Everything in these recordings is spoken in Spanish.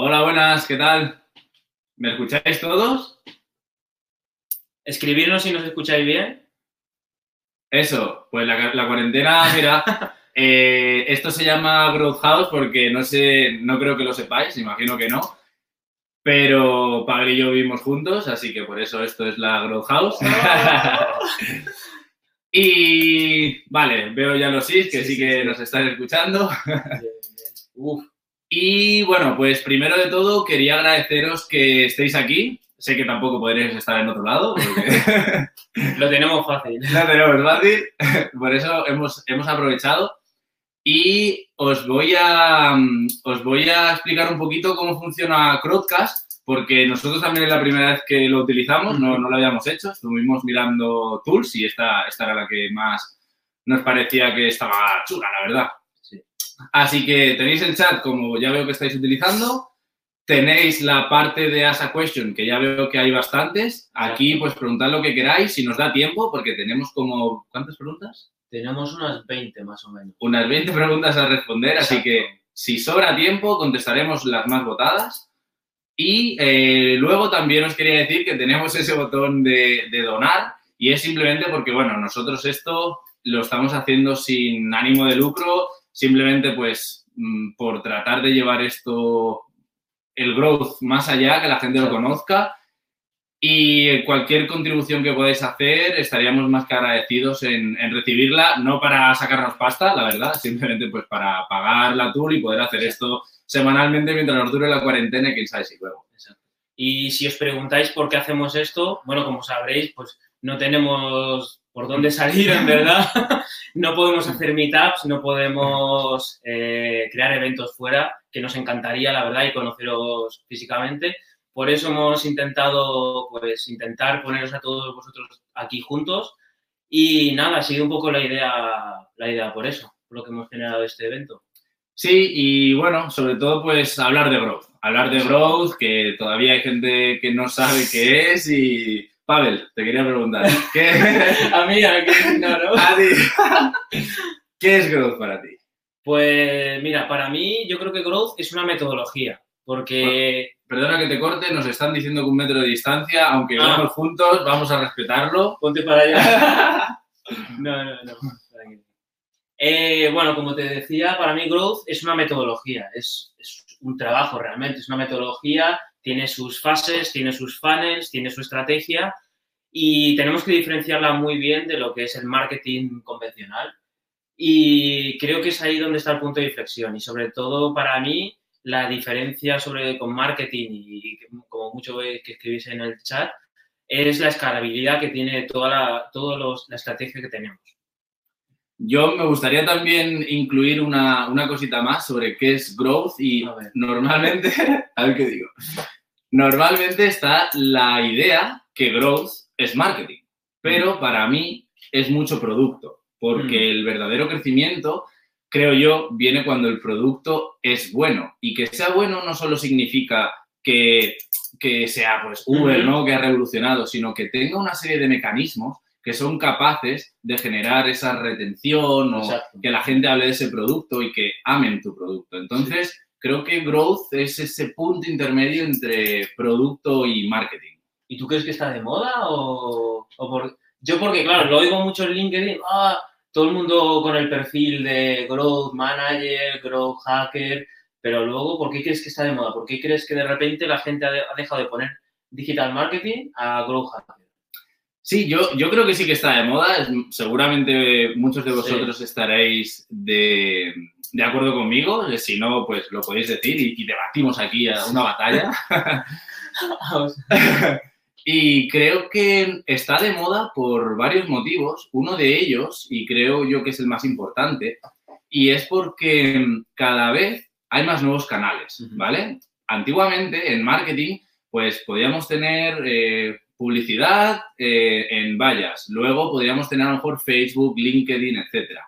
Hola, buenas, ¿qué tal? ¿Me escucháis todos? Escribirnos si nos escucháis bien. Eso, pues la, la cuarentena, mira, eh, esto se llama Growth House porque no sé, no creo que lo sepáis, imagino que no. Pero Pablo y yo vivimos juntos, así que por eso esto es la Growth House. y vale, veo ya los sí, que sí, Sí, sí, que sí. nos están escuchando. Uf, Y bueno, pues primero de todo quería agradeceros que estéis aquí. Sé que tampoco podréis estar en otro lado, porque lo tenemos fácil. no tenemos fácil. Por eso hemos, hemos aprovechado. Y os voy, a, os voy a explicar un poquito cómo funciona Crowdcast, porque nosotros también es la primera vez que lo utilizamos, no, no lo habíamos hecho. Estuvimos mirando tools y esta, esta era la que más nos parecía que estaba chula, la verdad. Sí. Así que tenéis el chat, como ya veo que estáis utilizando. Tenéis la parte de Ask a Question, que ya veo que hay bastantes. Aquí, pues preguntad lo que queráis, si nos da tiempo, porque tenemos como. ¿Cuántas preguntas? Tenemos unas 20 más o menos. Unas 20 preguntas a responder, así que si sobra tiempo, contestaremos las más votadas. Y eh, luego también os quería decir que tenemos ese botón de, de donar y es simplemente porque, bueno, nosotros esto lo estamos haciendo sin ánimo de lucro, simplemente pues mm, por tratar de llevar esto, el growth más allá, que la gente lo conozca. Y cualquier contribución que podáis hacer, estaríamos más que agradecidos en, en recibirla, no para sacarnos pasta, la verdad, simplemente pues para pagar la tour y poder hacer esto semanalmente mientras nos dure la cuarentena y quién sabe si luego. Exacto. Y si os preguntáis por qué hacemos esto, bueno, como sabréis, pues no tenemos por dónde salir, en verdad. no podemos hacer meetups, no podemos eh, crear eventos fuera, que nos encantaría, la verdad, y conoceros físicamente. Por eso hemos intentado, pues, intentar poneros a todos vosotros aquí juntos. Y nada, ha sido un poco la idea, la idea por eso, por lo que hemos generado este evento. Sí, y bueno, sobre todo pues hablar de growth. Hablar de growth, que todavía hay gente que no sabe qué es y... Pavel, te quería preguntar, ¿qué, a mí, a mí, no, ¿no? a ti, ¿qué es growth para ti? Pues mira, para mí yo creo que growth es una metodología, porque Perdona que te corte, nos están diciendo que un metro de distancia, aunque Ah. vamos juntos, vamos a respetarlo. ponte para allá. no, no, no. Eh, bueno, como te decía, para mí growth es una metodología, es, es un trabajo realmente, es una metodología, tiene sus fases, tiene sus funnels, tiene su estrategia y tenemos que diferenciarla muy bien de lo que es el marketing convencional. Y creo que es ahí donde está el punto de inflexión y sobre todo para mí la diferencia sobre con marketing y como mucho que escribís en el chat es la escalabilidad que tiene toda la, todos los, la estrategia que tenemos. Yo me gustaría también incluir una, una cosita más sobre qué es growth y A normalmente, a ver qué digo, normalmente está la idea que growth es marketing, pero para mí es mucho producto, porque Mm. el verdadero crecimiento, creo yo, viene cuando el producto es bueno y que sea bueno no solo significa que, que sea pues Uber, Ujú. ¿no? Que ha revolucionado, sino que tenga una serie de mecanismos que son capaces de generar esa retención o Exacto. que la gente hable de ese producto y que amen tu producto. Entonces, creo que growth es ese punto intermedio entre producto y marketing. ¿Y tú crees que está de moda o, o por... Yo porque, claro, lo oigo mucho en LinkedIn, ah, todo el mundo con el perfil de Growth Manager, Growth Hacker, pero luego, ¿por qué crees que está de moda? ¿Por qué crees que de repente la gente ha, de- ha dejado de poner Digital Marketing a Growth Hacker? Sí, yo, yo creo que sí que está de moda. Seguramente muchos de Sí. vosotros estaréis de, de acuerdo conmigo. Si no, pues lo podéis decir y, y debatimos aquí a una batalla. Y creo que está de moda por varios motivos. Uno de ellos, y creo yo que es el más importante, y es porque cada vez hay más nuevos canales. ¿vale? Antiguamente en marketing, pues podíamos tener eh, publicidad eh, en vallas, luego podíamos tener a lo mejor Facebook, LinkedIn, etcétera.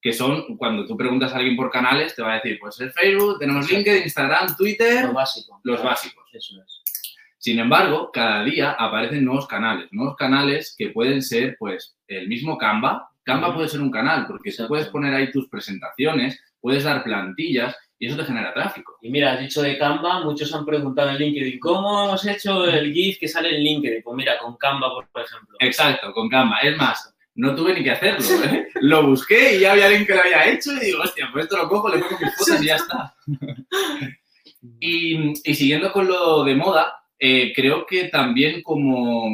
Que son, cuando tú preguntas a alguien por canales, te va a decir, pues es Facebook, tenemos Exacto. LinkedIn, Instagram, Twitter, Lo básico. los básicos. Eso es. Sin embargo, cada día aparecen nuevos canales, nuevos canales que pueden ser, pues, el mismo Canva. Canva puede ser un canal porque Exacto. puedes poner ahí tus presentaciones, puedes dar plantillas y eso te genera tráfico. Y mira, has dicho de Canva, muchos han preguntado en LinkedIn, ¿cómo hemos hecho el GIF que sale en LinkedIn? Pues mira, con Canva, por ejemplo. Exacto, con Canva. Es más, no tuve ni que hacerlo. ¿eh? Lo busqué y ya había alguien que lo había hecho y digo, hostia, pues esto lo cojo, le pongo mis fotos y ya está. Y, y siguiendo con lo de moda, eh, creo que también como,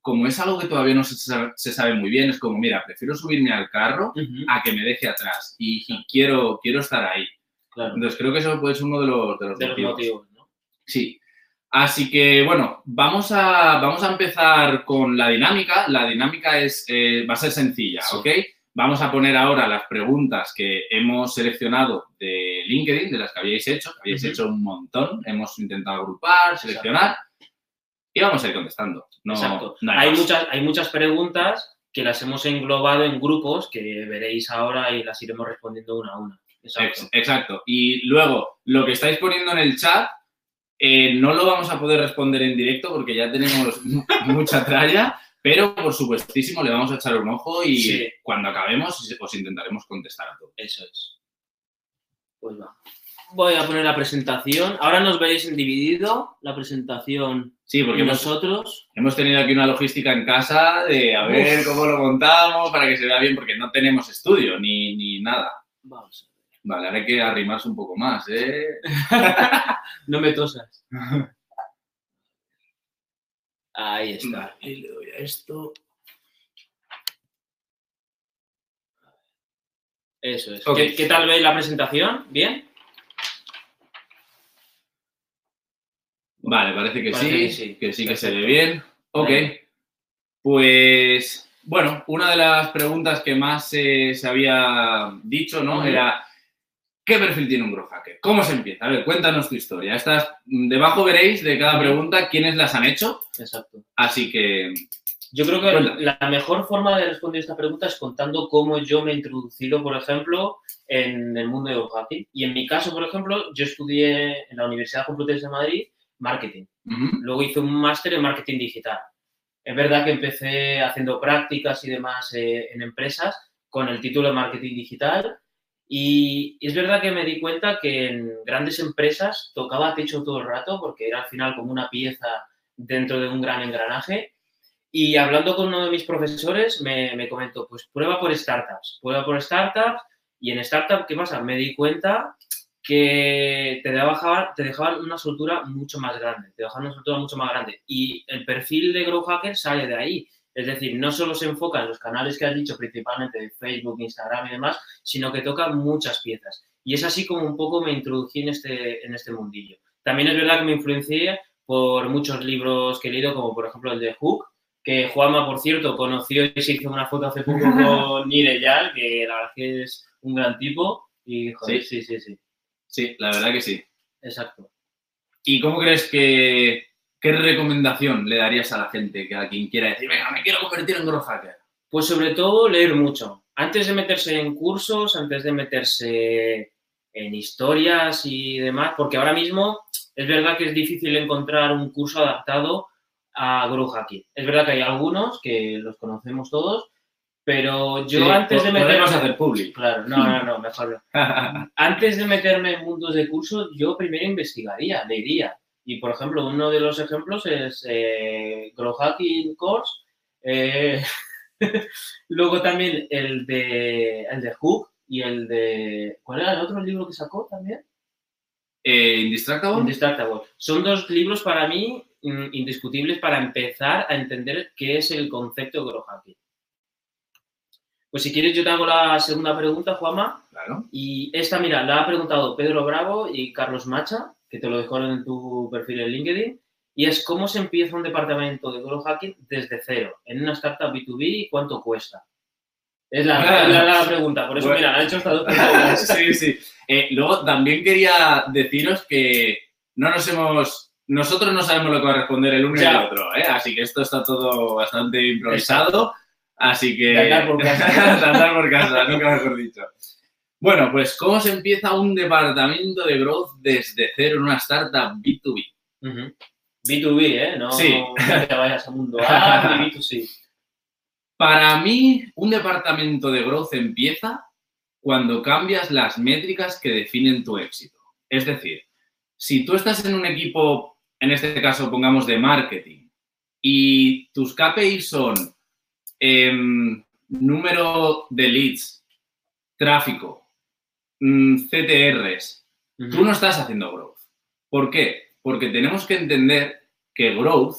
como es algo que todavía no se sabe, se sabe muy bien, es como, mira, prefiero subirme al carro a que me deje atrás y, y quiero, quiero estar ahí. Claro, Entonces creo que eso puede ser uno de los, de los de los motivos. ¿no? Sí. Así que, bueno, vamos a, vamos a empezar con la dinámica. La dinámica es, eh, va a ser sencilla, Sí. ¿ok? Vamos a poner ahora las preguntas que hemos seleccionado de LinkedIn, de las que habíais hecho, que habéis Ujú. hecho un montón. Hemos intentado agrupar, seleccionar y vamos a ir contestando. No, Exacto. no hay, muchas, hay muchas preguntas que las hemos englobado en grupos que veréis ahora y las iremos respondiendo una a una. Exacto. Ex- Exacto. Y luego, lo que estáis poniendo en el chat, eh, no lo vamos a poder responder en directo porque ya tenemos mu- mucha tralla, pero por supuestísimo le vamos a echar un ojo y Sí. cuando acabemos os intentaremos contestar a todos. Eso es. Pues va. Voy a poner la presentación. Ahora nos veréis en dividido la presentación Sí, porque hemos, nosotros. hemos tenido aquí una logística en casa de a ver Uf. cómo lo montamos para que se vea bien, porque no tenemos estudio ni, ni nada. Vamos. Vale, ahora hay que arrimarse un poco más, ¿eh? No me tosas. Ahí está. Vale, y le doy a esto. Eso es. ¿Qué, qué tal veis la presentación? ¿Bien? Vale, parece que Parece sí, que sí. que sí que se ve bien. Ok. Vale. Pues, bueno, una de las preguntas que más se- se había dicho, ¿no? Era, ¿qué perfil tiene un growth hacker? ¿Cómo se empieza? A ver, cuéntanos tu historia. Estas, debajo veréis de cada pregunta quiénes las han hecho, Exacto. así que, Yo creo que Cuéntame. la mejor forma de responder esta pregunta es contando cómo yo me he introducido, por ejemplo, en el mundo de hacking. Y en mi caso, por ejemplo, yo estudié en la Universidad Complutense de Madrid marketing. Luego hice un máster en marketing digital. Es verdad que empecé haciendo prácticas y demás eh, en empresas con el título de marketing digital y es verdad que me di cuenta que en grandes empresas tocaba techo todo el rato porque era al final como una pieza dentro de un gran engranaje. Y hablando con uno de mis profesores me, me comentó, pues prueba por startups, prueba por startups y en startup, ¿qué pasa? Me di cuenta que te dejaban, te dejaban una soltura mucho más grande, te dejaban una soltura mucho más grande. Y el perfil de Grow Hacker sale de ahí. Es decir, no solo se enfoca en los canales que has dicho, principalmente de Facebook, Instagram y demás, sino que toca muchas piezas. Y es así como un poco me introducí en este, en este mundillo. También es verdad que me influencié por muchos libros que he leído, como por ejemplo el de Hook, que Juanma, por cierto, conoció y se hizo una foto hace poco con Nireyal, que la verdad que es un gran tipo. Y, joder, sí, sí, sí. sí, la verdad que sí. Exacto. ¿Y cómo crees que, qué recomendación le darías a la gente, que a quien quiera decir, venga, me quiero convertir en growth hacker? Pues sobre todo leer mucho. Antes de meterse en cursos, antes de meterse en historias y demás, porque ahora mismo es verdad que es difícil encontrar un curso adaptado a Grow Hacking. Es verdad que hay algunos que los conocemos todos, pero yo Sí, antes de meterme... hacer público. Claro, no, no, no, mejor no. Antes de meterme en mundos de cursos, yo primero investigaría, leería. Y, por ejemplo, uno de los ejemplos es eh, Grow Hacking Course. eh, luego también el de, el de Hook y el de... ¿Cuál era el otro libro que sacó también? Eh, ¿Indistractable? Indistractable. Son dos libros para mí mm, indiscutibles para empezar a entender qué es el concepto de Grow Hacking. Pues si quieres yo te hago la segunda pregunta, Juanma. Claro. Y esta, mira, la ha preguntado Pedro Bravo y Carlos Macha, que te lo dejo en tu perfil en LinkedIn. Y es cómo se empieza un departamento de Grow Hacking desde cero, en una startup B2B y cuánto cuesta. Es la, la- la pregunta, por eso, Bueno. mira, han hecho estas dos preguntas. sí, sí. Eh, luego también quería deciros que no nos hemos. Nosotros no sabemos lo que va a responder el uno y el otro, ¿eh? Así que esto está todo bastante improvisado. Así que. Por casa. Andar por casa, nunca mejor dicho. Bueno, pues, ¿cómo se empieza un departamento de growth desde cero en una startup B2B? Ujú. B2B, ¿eh? No Sí. te vayas a mundo A y B2C. Para mí, un departamento de growth empieza cuando cambias las métricas que definen tu éxito. Es decir, si tú estás en un equipo, en este caso pongamos de marketing, y tus KPIs son em, número de leads, tráfico, mm, CTRs, tú no estás haciendo growth. ¿Por qué? Porque tenemos que entender que growth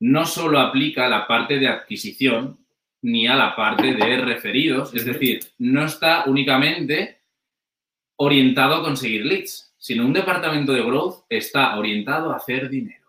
no solo aplica a la parte de adquisición ni a la parte de referidos, es decir, no está únicamente orientado a conseguir leads, sino un departamento de growth está orientado a hacer dinero.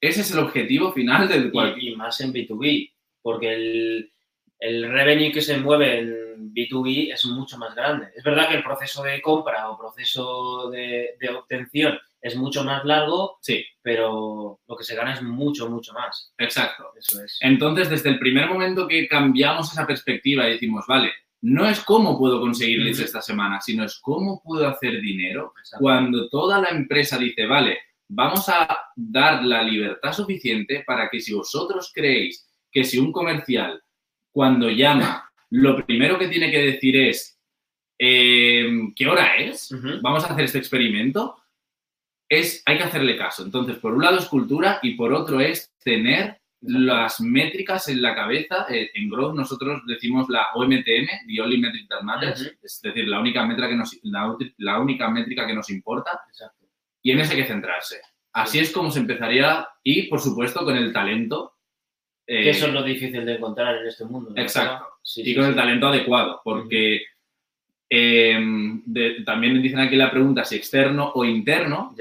Ese es el objetivo final del cual... Y, más en B2B, porque el, el revenue que se mueve en B2B es mucho más grande. Es verdad que el proceso de compra o proceso de, de obtención es mucho más largo, sí. pero lo que se gana es mucho, mucho más. Exacto. Eso es. Entonces, desde el primer momento que cambiamos esa perspectiva y decimos, vale, no es cómo puedo conseguir leads esta semana, sino es cómo puedo hacer dinero cuando toda la empresa dice, vale, vamos a dar la libertad suficiente para que si vosotros creéis que si un comercial cuando llama, lo primero que tiene que decir es, em, ¿qué hora es? Vamos a hacer este experimento es, hay que hacerle caso. Entonces, por un lado es cultura y por otro es tener las métricas en la cabeza. Eh, en Growth nosotros decimos la OMTM, the only metric that matters, es decir, la única, métrica que nos, la, única métrica que nos importa. Y en eso hay que centrarse. Así es como se empezaría y, por supuesto, con el talento. Eh, que eso es lo difícil de encontrar en este mundo. Exacto. y con el talento adecuado, porque... Em, también dicen aquí la pregunta si externo o interno.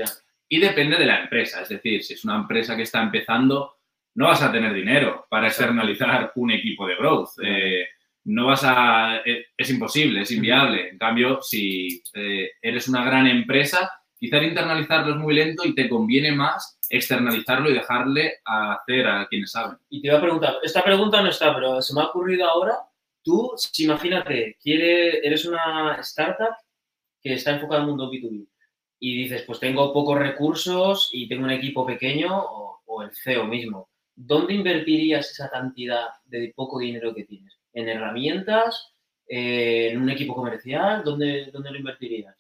Y depende de la empresa. Es decir, si es una empresa que está empezando, no vas a tener dinero para externalizar un equipo de growth. Eh, no vas a. Eh, es imposible, es inviable. En cambio, si eh, eres una gran empresa, quizás internalizarlo es muy lento y te conviene más externalizarlo y dejarle a hacer a quienes saben. Y te iba a preguntar, esta pregunta no está, pero se me ha ocurrido ahora Tú, si imagínate, quiere, eres una startup que está enfocada en el mundo B2B y dices, pues tengo pocos recursos y tengo un equipo pequeño o, el CEO mismo. ¿Dónde invertirías esa cantidad de poco dinero que tienes? ¿En herramientas? ¿En un equipo comercial? ¿Dónde, dónde lo invertirías?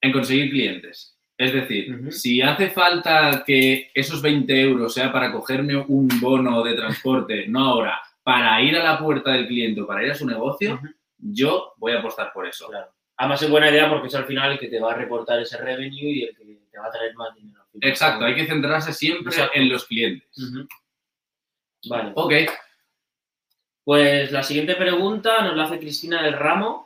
En conseguir clientes. Es decir, si hace falta que esos 20 euros sea para cogerme un bono de transporte, no ahora, para ir a la puerta del cliente o para ir a su negocio, yo voy a apostar por eso. Claro. Además es buena idea porque es al final el que te va a reportar ese revenue y el que te va a traer más dinero. Exacto, hay que centrarse siempre en los clientes. Vale. Ok. Pues la siguiente pregunta nos la hace Cristina del Ramo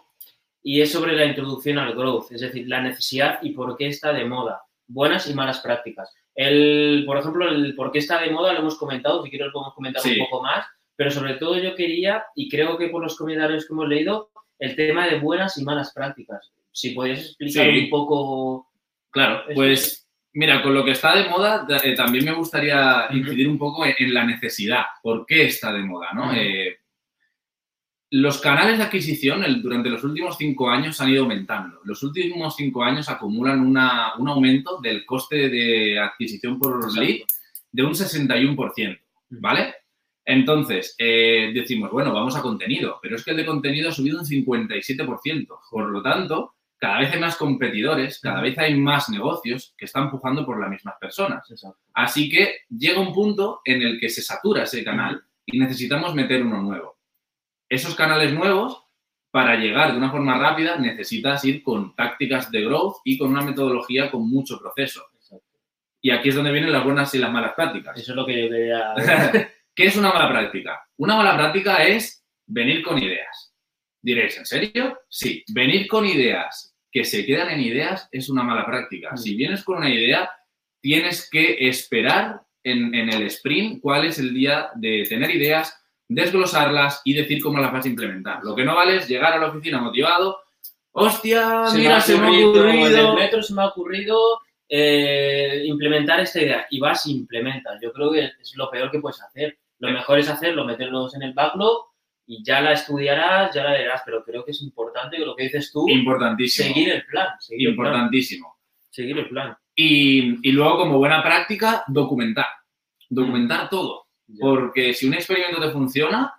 y es sobre la introducción al growth, es decir, la necesidad y por qué está de moda, buenas y malas prácticas. El, por ejemplo, el por qué está de moda lo hemos comentado, si quieres lo podemos comentar un poco más, pero sobre todo yo quería, y creo que por los comentarios que hemos leído, el tema de buenas y malas prácticas. Si podías explicar un poco. Claro, pues mira, con lo que está de moda, eh, también me gustaría incidir un poco en, la necesidad. ¿Por qué está de moda? ¿no? Eh, los canales de adquisición durante los últimos cinco años han ido aumentando. Los últimos cinco años acumulan un aumento del coste de adquisición por lead de un 61%, ¿vale? Entonces, eh, decimos, bueno, vamos a contenido, pero es que el de contenido ha subido un 57%. Por lo tanto, cada vez hay más competidores, cada vez hay más negocios que están empujando por las mismas personas. Así que llega un punto en el que se satura ese canal y necesitamos meter uno nuevo. Esos canales nuevos, para llegar de una forma rápida, necesitas ir con tácticas de growth y con una metodología con mucho proceso. Y aquí es donde vienen las buenas y las malas prácticas. Eso es lo que yo quería... ¿Qué es una mala práctica? Una mala práctica es venir con ideas. Diréis, ¿en serio? Sí, venir con ideas que se quedan en ideas es una mala práctica. Si vienes con una idea, tienes que esperar en, el sprint cuál es el día de tener ideas, desglosarlas y decir cómo las vas a implementar. Lo que no vale es llegar a la oficina motivado. ¡Hostia! mira, se me ha ocurrido. el metro se me ha ocurrido eh, implementar esta idea. Y vas y implementas. Yo creo que es lo peor que puedes hacer. Lo mejor es hacerlo, meterlos en el backlog y ya la estudiarás, ya la verás, pero creo que es importante lo que dices tú. Importantísimo. Seguir el plan. Importantísimo. Seguir el plan. Y, luego, como buena práctica, documentar. Documentar mm. todo. Porque si un experimento te funciona,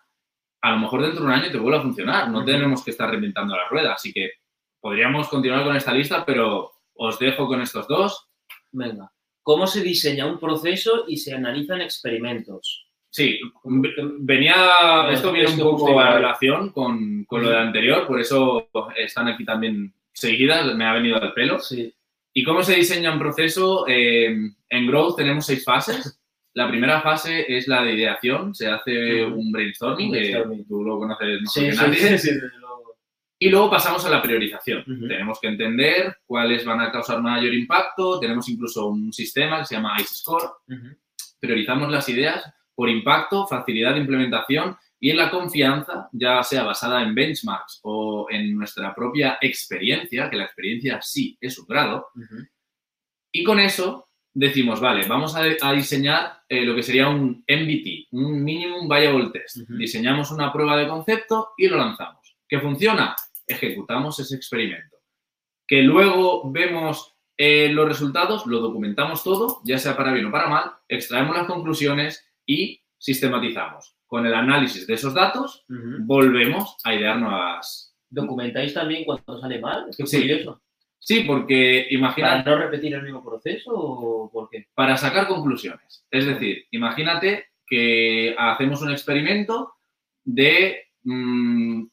a lo mejor dentro de un año te vuelve a funcionar. No tenemos que estar reinventando la rueda. Así que podríamos continuar con esta lista, pero os dejo con estos dos. Venga. ¿Cómo se diseña un proceso y se analizan experimentos? Sí, venía, esto viene un poco a relación con, con lo del anterior, por eso están aquí también seguidas, me ha venido al pelo. Sí. ¿Y cómo se diseña un proceso? Eh, en Growth tenemos seis fases. La primera fase es la de ideación, se hace un brainstorming, Un brainstorming. tú lo conoces mejor Sí, que sí, nadie. sí, sí. Y luego pasamos a la priorización. Ujú. Tenemos que entender cuáles van a causar mayor impacto. Tenemos incluso un sistema que se llama ICE Score. Ujú. Priorizamos las ideas por impacto, facilidad de implementación y en la confianza, ya sea basada en benchmarks o en nuestra propia experiencia, que la experiencia sí es un grado. Ujú. Y con eso decimos, vale, vamos a, a diseñar eh, lo que sería un MVT, un Minimum Viable Test. Diseñamos una prueba de concepto y lo lanzamos. ¿Qué funciona? Ejecutamos ese experimento. Que luego vemos eh, los resultados, lo documentamos todo, ya sea para bien o para mal, extraemos las conclusiones y sistematizamos. Con el análisis de esos datos, volvemos a idear nuevas. ¿Documentáis también cuando sale mal? Qué Sí. curioso. Sí, porque imagina, ¿Para no repetir el mismo proceso o por qué? para sacar conclusiones. Es decir, imagínate que hacemos un experimento de mm,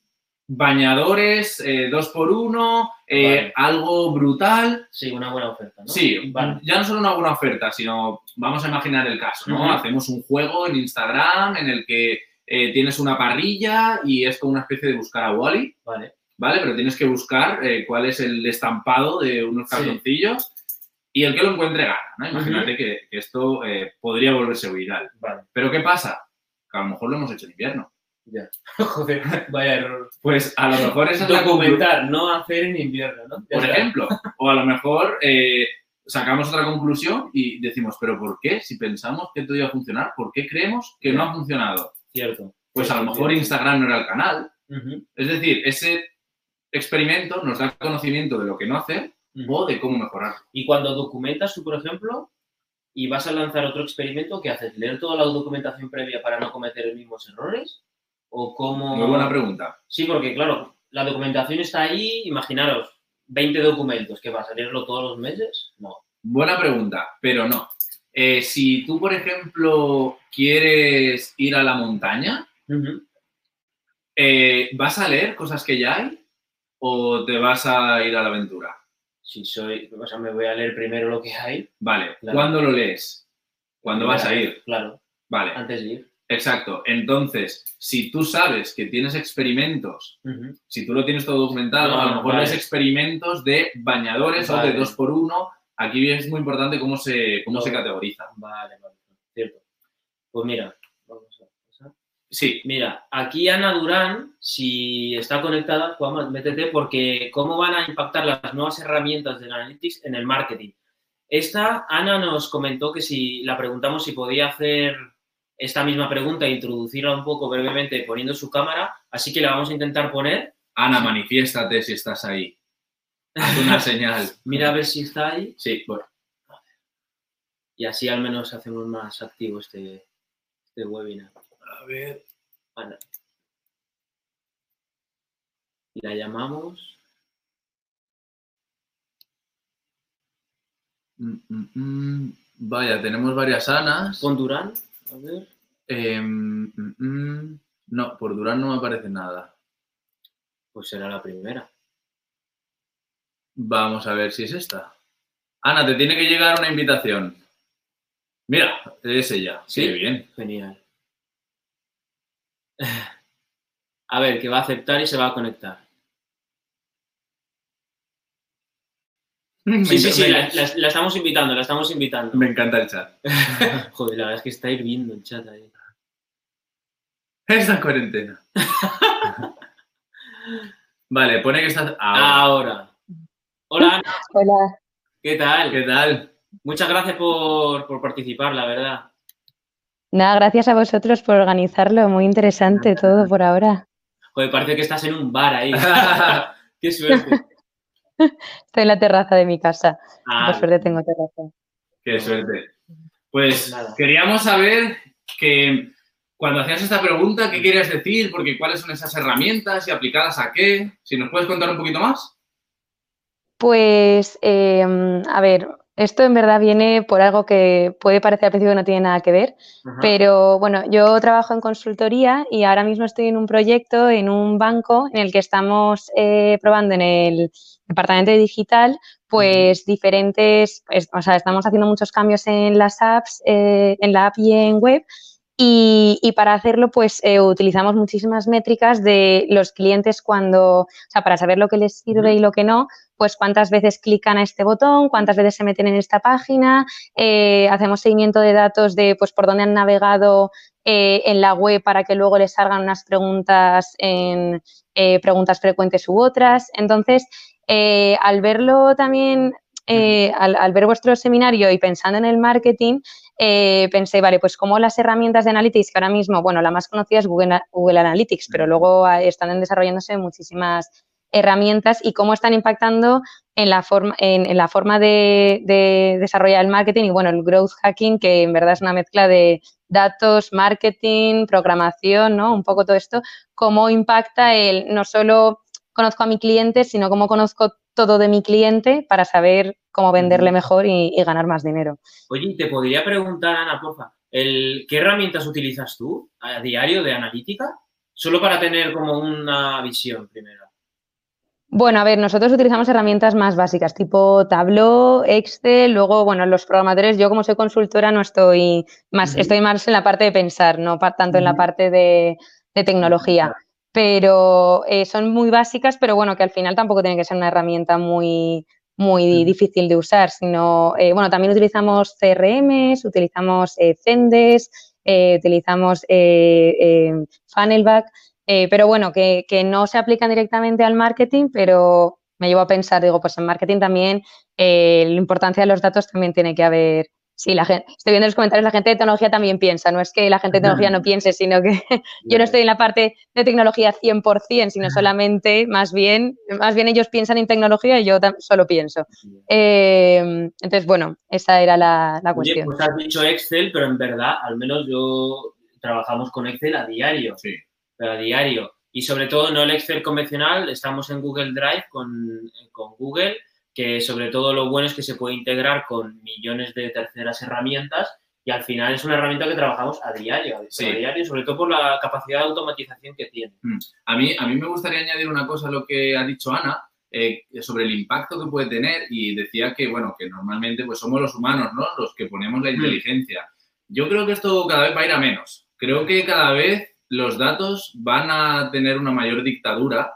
bañadores eh, dos por uno, eh, Vale. algo brutal. Sí, una buena oferta, ¿no? Sí, Vale. ya no solo una buena oferta, sino vamos a imaginar el caso, ¿no? Hacemos un juego en Instagram en el que eh, tienes una parrilla y es como una especie de buscar a Wally, Vale. ¿Vale? Pero tienes que buscar eh, cuál es el estampado de unos Sí. calzoncillos y el que lo encuentre gana, ¿no? Imagínate que, que esto eh, podría volverse viral. Vale. Pero ¿qué pasa? Que a lo mejor lo hemos hecho en invierno. Ya. Joder, vaya error. Pues a lo mejor es Documentar, no hacer en invierno, ¿no? Ya por está. ejemplo. O a lo mejor eh, sacamos otra conclusión y decimos, ¿pero por qué? Si pensamos que todo iba a funcionar, ¿por qué creemos que no ha funcionado? Cierto. Pues a lo mejor. Instagram no era el canal. Es decir, ese experimento nos da conocimiento de lo que no hacer ujú. o de cómo mejorar. Y cuando documentas tú, por ejemplo, y vas a lanzar otro experimento, ¿qué haces? ¿Leer toda la documentación previa para no cometer los mismos errores? ¿O cómo...? Muy buena pregunta. Sí, porque claro, la documentación está ahí, imaginaros, 20 documentos, ¿qué vas a leerlo todos los meses? No. Buena pregunta, pero no. Eh, si tú, por ejemplo, quieres ir a la montaña, eh, ¿vas a leer cosas que ya hay o te vas a ir a la aventura? Si soy, o sea, me voy a leer primero lo que hay. Vale, Claro. ¿cuándo lo lees? ¿Cuándo vas a ir? Claro, Vale, antes de ir. exacto. Entonces, si tú sabes que tienes experimentos, si tú lo tienes todo documentado, No, a lo mejor vale. experimentos de bañadores o de dos por uno. Aquí es muy importante cómo se, cómo No. se categoriza. Vale, vale, cierto. Pues mira. Sí, Mira, aquí Ana Durán, si está conectada, Juanma, métete porque cómo van a impactar las nuevas herramientas del Analytics en el marketing. Esta, Ana nos comentó que si la preguntamos si podía hacer esta misma pregunta e introducirla un poco brevemente poniendo su cámara, así que la vamos a intentar poner. Ana, manifiéstate si estás ahí. Haz una señal. Mira a ver si está ahí Sí, bueno. y así al menos hacemos más activo este, este webinar. A ver. Ana. Y la llamamos. Mm, mm, mm. Vaya, tenemos varias Anas. Con Durán. A ver. Em, mm, mm. No, por Durán no me aparece nada. Pues será la primera. Vamos a ver si es esta. Ana, te tiene que llegar una invitación. Mira, es ella. ¿Sí? Sí, bien. Genial. A ver, que va a aceptar y se va a conectar. Sí, sí, sí, la, la- la estamos invitando, la estamos invitando. Me encanta el chat. Joder, la verdad es que está hirviendo el chat ahí. Está en cuarentena. vale, pone que estás. Ahora. Ahora. Hola, Ana, Hola, ¿qué tal? ¿Qué tal? Muchas gracias por, por participar, la verdad. Nada, gracias a vosotros por organizarlo, muy interesante todo por ahora. Joder, parece que estás en un bar ahí. Qué suerte. Estoy en la terraza de mi casa, Ah, por suerte tengo terraza. Qué suerte. Pues Nada. queríamos saber que cuando hacías esta pregunta, ¿qué querías decir? Porque cuáles son esas herramientas y aplicadas a qué. Si nos puedes contar un poquito más. Pues, em, a ver, esto en verdad viene por algo que puede parecer al principio que no tiene nada que ver, pero bueno, yo trabajo en consultoría y ahora mismo estoy en un proyecto en un banco en el que estamos eh, probando en el departamento de digital, pues diferentes, pues, o sea, estamos haciendo muchos cambios en las apps, eh, en la app y en web. Y, y para hacerlo, pues eh, utilizamos muchísimas métricas de los clientes cuando, o sea, para saber lo que les sirve y lo que no, pues cuántas veces clican a este botón, cuántas veces se meten en esta página, eh, hacemos seguimiento de datos de pues por dónde han navegado eh, en la web para que luego les salgan unas preguntas en eh, preguntas frecuentes u otras. Entonces, eh, al verlo también, eh, al, al ver vuestro seminario y pensando en el marketing, eh, pensé, vale, pues como las herramientas de Analytics, que ahora mismo, bueno, la más conocida es Google, Google Analytics, pero luego ah, están desarrollándose muchísimas herramientas y cómo están impactando en la forma, en, en la forma de, de, desarrollar el marketing y bueno, el growth hacking, que en verdad es una mezcla de datos, marketing, programación, ¿no? Un poco todo esto, cómo impacta el no solo conozco a mi cliente, sino cómo conozco todo de mi cliente para saber cómo venderle mejor y, y ganar más dinero. Oye, te podría preguntar, Ana, porfa, el, ¿qué herramientas utilizas tú a diario de analítica? Solo para tener como una visión primero. Bueno, a ver, nosotros utilizamos herramientas más básicas, tipo Tableau, Excel, luego, bueno, los programadores, yo como soy consultora no estoy más, uh -huh. estoy más en la parte de pensar, no tanto uh -huh. en la parte de, de tecnología. Pero eh, son muy básicas, pero bueno, que al final tampoco tiene que ser una herramienta muy, muy -huh. difícil de usar, sino, eh, bueno, también utilizamos CRMs, utilizamos eh, Zendesk, eh, utilizamos eh, Funnelback, pero bueno, que, que, no se aplican directamente al marketing, pero me llevo a pensar, digo, pues en marketing también la importancia de los datos también tiene que haber. Sí, la gente, estoy viendo en los comentarios, la gente de tecnología también piensa, no es que la gente de tecnología no piense, sino que yo no estoy en la parte de tecnología 100%, sino solamente, más bien, más bien ellos piensan en tecnología y yo solo pienso. Eh, entonces, bueno, esa era la, la cuestión. Oye, pues has dicho Excel, pero en verdad, al menos yo trabajamos con Excel a diario. Sí pero a diario. Y sobre todo no el Excel convencional, estamos en Google Drive con, con, Google, que sobre todo lo bueno es que se puede integrar con millones de terceras herramientas y al final es una herramienta que trabajamos a diario, sí. a diario, sobre todo por la capacidad de automatización que tiene. A mí, a mí me gustaría añadir una cosa a lo que ha dicho Ana, eh, sobre el impacto que puede tener y decía que, bueno, que normalmente pues somos los humanos, ¿no? Los que ponemos la inteligencia. Yo creo que esto cada vez va a ir a menos. Creo que cada vez los datos van a tener una mayor dictadura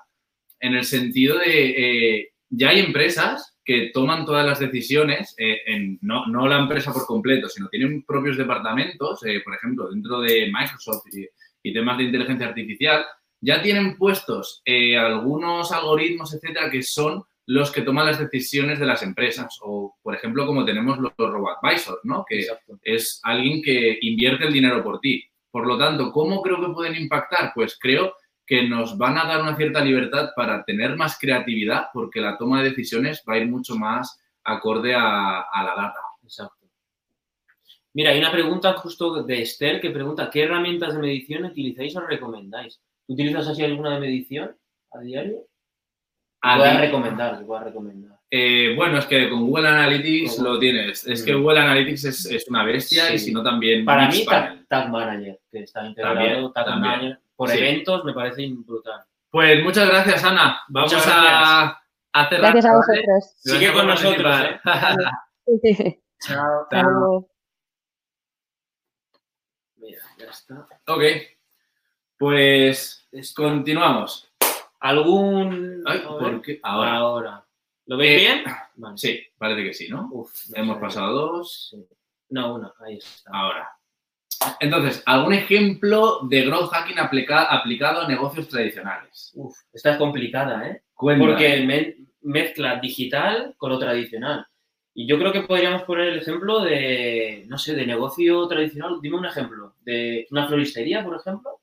en el sentido de eh, ya hay empresas que toman todas las decisiones, eh, en, no, no, la empresa por completo, sino tienen propios departamentos, eh, por ejemplo, dentro de Microsoft y, y, temas de inteligencia artificial, ya tienen puestos eh, algunos algoritmos, etcétera, que son los que toman las decisiones de las empresas. O, por ejemplo, como tenemos los, los robo-advisors, ¿no? Que Exacto. es alguien que invierte el dinero por ti. Por lo tanto, ¿cómo creo que pueden impactar? Pues creo que nos van a dar una cierta libertad para tener más creatividad porque la toma de decisiones va a ir mucho más acorde a, a la data. Exacto. Mira, hay una pregunta justo de Esther que pregunta ¿qué herramientas de medición utilizáis o recomendáis? ¿Utilizas así alguna de medición a diario? A voy a recomendar, voy a recomendar. Eh, bueno, es que con Google Analytics lo tienes. Es que Google Analytics es, es una bestia sí. y si no también... Para mí, Tag, Tag, Manager, que está integrado, también, Tag también. Manager, por sí. eventos me parece brutal. Pues muchas gracias, Ana. Vamos a, a cerrar. Gracias a vosotros. Sigue con nosotros. ¿eh? Chao. Chao. Mira, ya está. Ok. Pues continuamos. ¿Algún...? Ay, ¿por qué? Ahora. Ahora. ¿Lo veis eh, bien? Vale. Sí, parece que sí, ¿no? Uf, Hemos pasado dos. Sí. No, una, ahí está. Ahora. Entonces, ¿algún ejemplo de growth hacking aplica aplicado a negocios tradicionales? Uf, esta es complicada, ¿eh? Porque me mezcla digital con lo tradicional. Y yo creo que podríamos poner el ejemplo de, no sé, de negocio tradicional. Dime un ejemplo. ¿De una floristería, por ejemplo?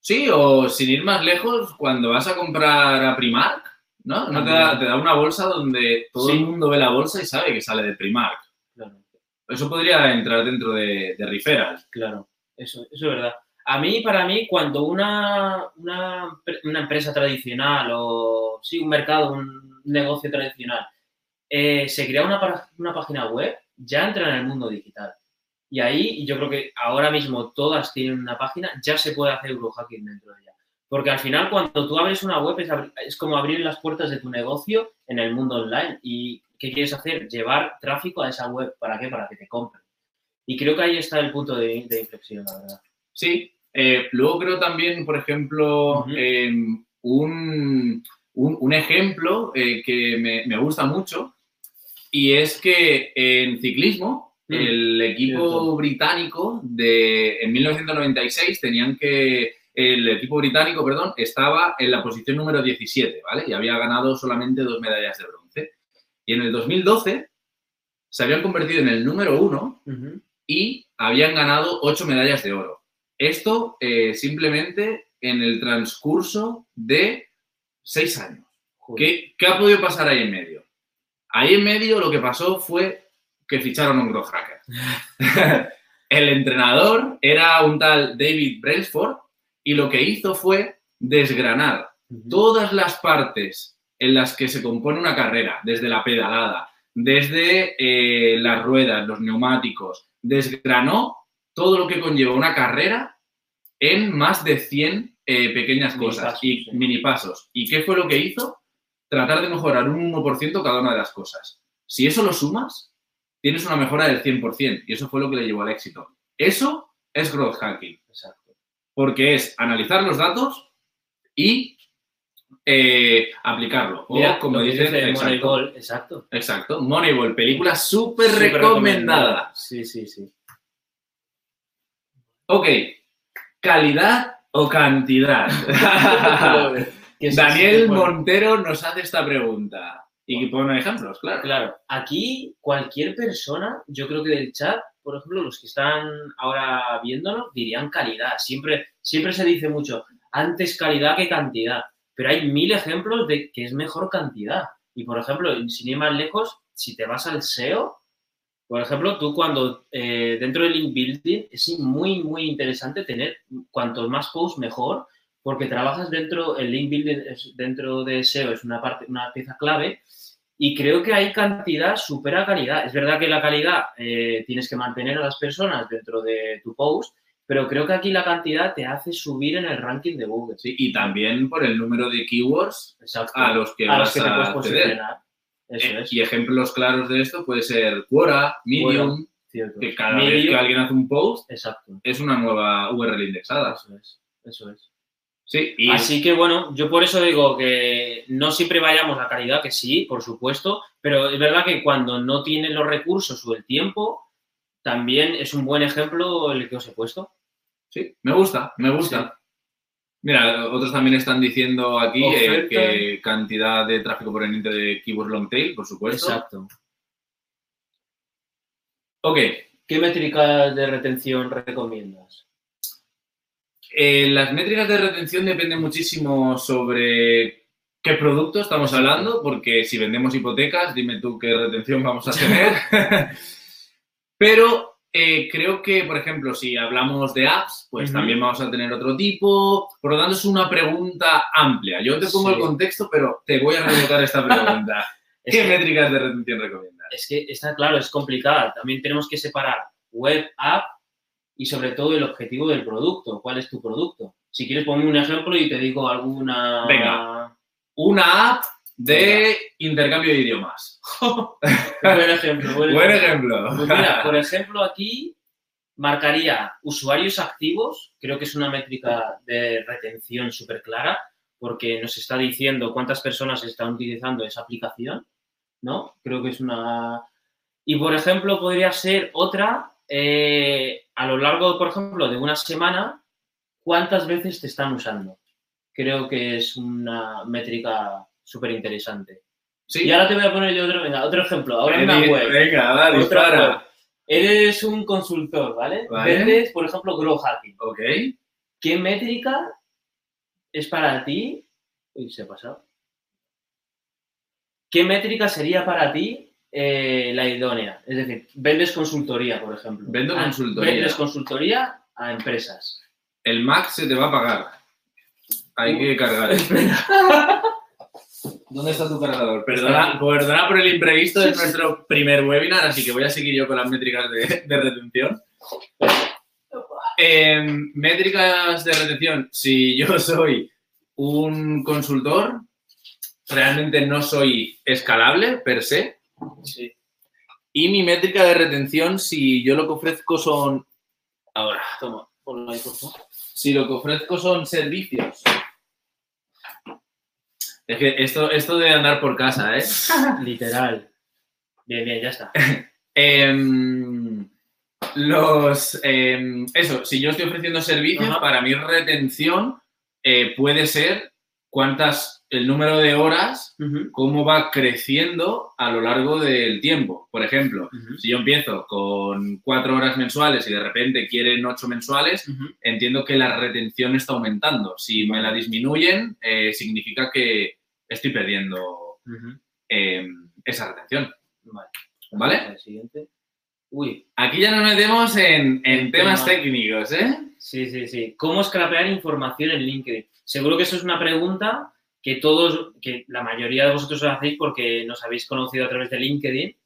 Sí, o sin ir más lejos, cuando vas a comprar a Primark, ¿no? no te, da, te, da, una bolsa donde todo sí. el mundo ve la bolsa y sabe que sale de Primark. Eso podría entrar dentro de, de Riferas. Claro, eso, eso es verdad. A mí, para mí, cuando una, una, empresa tradicional o sí, un mercado, un negocio tradicional eh, se crea una, una página web, ya entra en el mundo digital. Y ahí yo creo que ahora mismo todas tienen una página, ya se puede hacer Eurohacking dentro de ella. Porque al final cuando tú abres una web es, es como abrir las puertas de tu negocio en el mundo online. ¿Y qué quieres hacer? Llevar tráfico a esa web. ¿Para qué? Para que te compren. Y creo que ahí está el punto de, de inflexión, la verdad. Sí, eh, luego creo también, por ejemplo, eh, un, un- un ejemplo eh, que me, me gusta mucho y es que en ciclismo Mm, el equipo británico de en 1996 tenían que el equipo británico, perdón, estaba en la posición número 17, ¿vale? Y había ganado solamente dos medallas de bronce. Y en el 2012 se habían convertido en el número uno y habían ganado ocho medallas de oro. Esto eh, simplemente en el transcurso de seis años. ¿Qué, qué ha podido pasar ahí en medio? Ahí en medio lo que pasó fue que ficharon un growth hacker. el entrenador era un tal David Brailsford y lo que hizo fue desgranar todas las partes en las que se compone una carrera, desde la pedalada, desde eh, las ruedas, los neumáticos, desgranó todo lo que conlleva una carrera en más de 100 eh, pequeñas cosas y sí. mini pasos. ¿Y qué fue lo que hizo? Tratar de mejorar un 1% cada una de las cosas. Si eso lo sumas, tienes una mejora del 100% y eso fue lo que le llevó al éxito. Eso es growth hacking Exacto. porque es analizar los datos y eh, aplicarlo. O, Mira, como dices, dice exacto, Moneyball, exacto. exacto. Moneyball, película súper recomendada. Sí, sí, sí. Ok, calidad o cantidad. Daniel Montero nos hace esta pregunta y pone ejemplos, claro. Claro, aquí cualquier persona, yo creo que del chat, por ejemplo, los que están ahora viéndonos, dirían calidad. Siempre, siempre se dice mucho, antes calidad que cantidad. Pero hay mil ejemplos de que es mejor cantidad. Y, por ejemplo, sin ir más lejos, si te vas al SEO, por ejemplo, tú cuando eh, dentro del link building es muy, muy interesante tener cuantos más posts mejor, porque trabajas dentro, el link building es- dentro de SEO es una parte, una pieza clave y creo que hay cantidad supera calidad. Es verdad que la calidad eh, tienes que mantener a las personas dentro de tu post, pero creo que aquí la cantidad te hace subir en el ranking de Google. Sí, y también por el número de keywords Exacto. a los que a los vas que te a posicionar. Eso Eh, es. Y ejemplos claros de esto puede ser Quora, Medium, que cada vez que alguien hace un post Exacto. es una nueva URL indexada. Eso es. Eso es. Sí, y Así que bueno, yo por eso digo que no siempre vayamos a calidad, que sí, por supuesto, pero es verdad que cuando no tienen los recursos o el tiempo, también es un buen ejemplo el que os he puesto. Sí, me gusta, me gusta. Mira, otros también están diciendo aquí eh, que cantidad de tráfico proveniente de keywords long tail, por supuesto. Exacto. Ok, ¿Qué métricas de retención recomiendas? eh, las métricas de retención dependen muchísimo sobre qué producto estamos hablando, porque si vendemos hipotecas, dime tú qué retención vamos a tener. Pero eh, creo que, por ejemplo, si hablamos de apps, pues también vamos a tener otro tipo. Por lo tanto, es una pregunta amplia. Yo te pongo Sí. el contexto, pero te voy a rebotar esta pregunta. Es ¿Qué que, métricas de retención recomiendas? es que está claro, es complicada. También tenemos que separar web, app y sobre todo el objetivo del producto. ¿Cuál es tu producto? Si quieres ponme un ejemplo y te digo alguna... Venga. Una app de intercambio de idiomas. Buen ejemplo. Buen Buen ejemplo. ejemplo. Pues mira, por ejemplo, aquí marcaría usuarios activos, creo que es una métrica de retención súper clara, porque nos está diciendo cuántas personas están utilizando esa aplicación, ¿no? Creo que es una... Y, por ejemplo, podría ser otra, eh, a lo largo, por ejemplo, de una semana, ¿cuántas veces te están usando? Creo que es una métrica súper interesante. Sí. Y ahora te voy a poner yo otro, venga, otro ejemplo. Ahora en una Venga, web. Venga, va, dispara. web. Eres un consultor, ¿vale? Vale. Vendes, por ejemplo, grow hacking. Ok. ¿Qué métrica es para ti? Uy, se ha pasado. ¿Qué métrica sería para ti eh, la idónea? Es decir, vendes consultoría, por ejemplo. Vendo Ah, consultoría. Vendes consultoría a empresas. El Mac se te va a pagar. Hay Uh. que cargar. ¿Dónde está tu cargador? Perdona, perdona por el imprevisto, es nuestro primer webinar, así que voy a seguir yo con las métricas de, de retención. Em, métricas de retención. Si yo soy un consultor, realmente no soy escalable per se. Sí. Y mi métrica de retención, si yo lo que ofrezco son. Ahora, Toma, por favor. si lo que ofrezco son servicios. Es que esto, esto de andar por casa, ¿eh? Literal. Bien, bien, ya está. Em, los. em, eso, si yo estoy ofreciendo servicios, para mi retención eh, puede ser cuántas. el número de horas, cómo va creciendo a lo largo del tiempo. Por ejemplo, si yo empiezo con cuatro horas mensuales y de repente quieren ocho mensuales, entiendo que la retención está aumentando. Si me la disminuyen, eh, significa que estoy perdiendo eh, esa retención. Vale. ¿Vale? El siguiente. Uy, Aquí ya nos metemos en, temas tema. técnicos, ¿eh? sí, sí, sí. ¿Cómo scrapear información en LinkedIn? Seguro que eso es una pregunta que todos, que la mayoría de vosotros os hacéis porque nos habéis conocido a través de LinkedIn.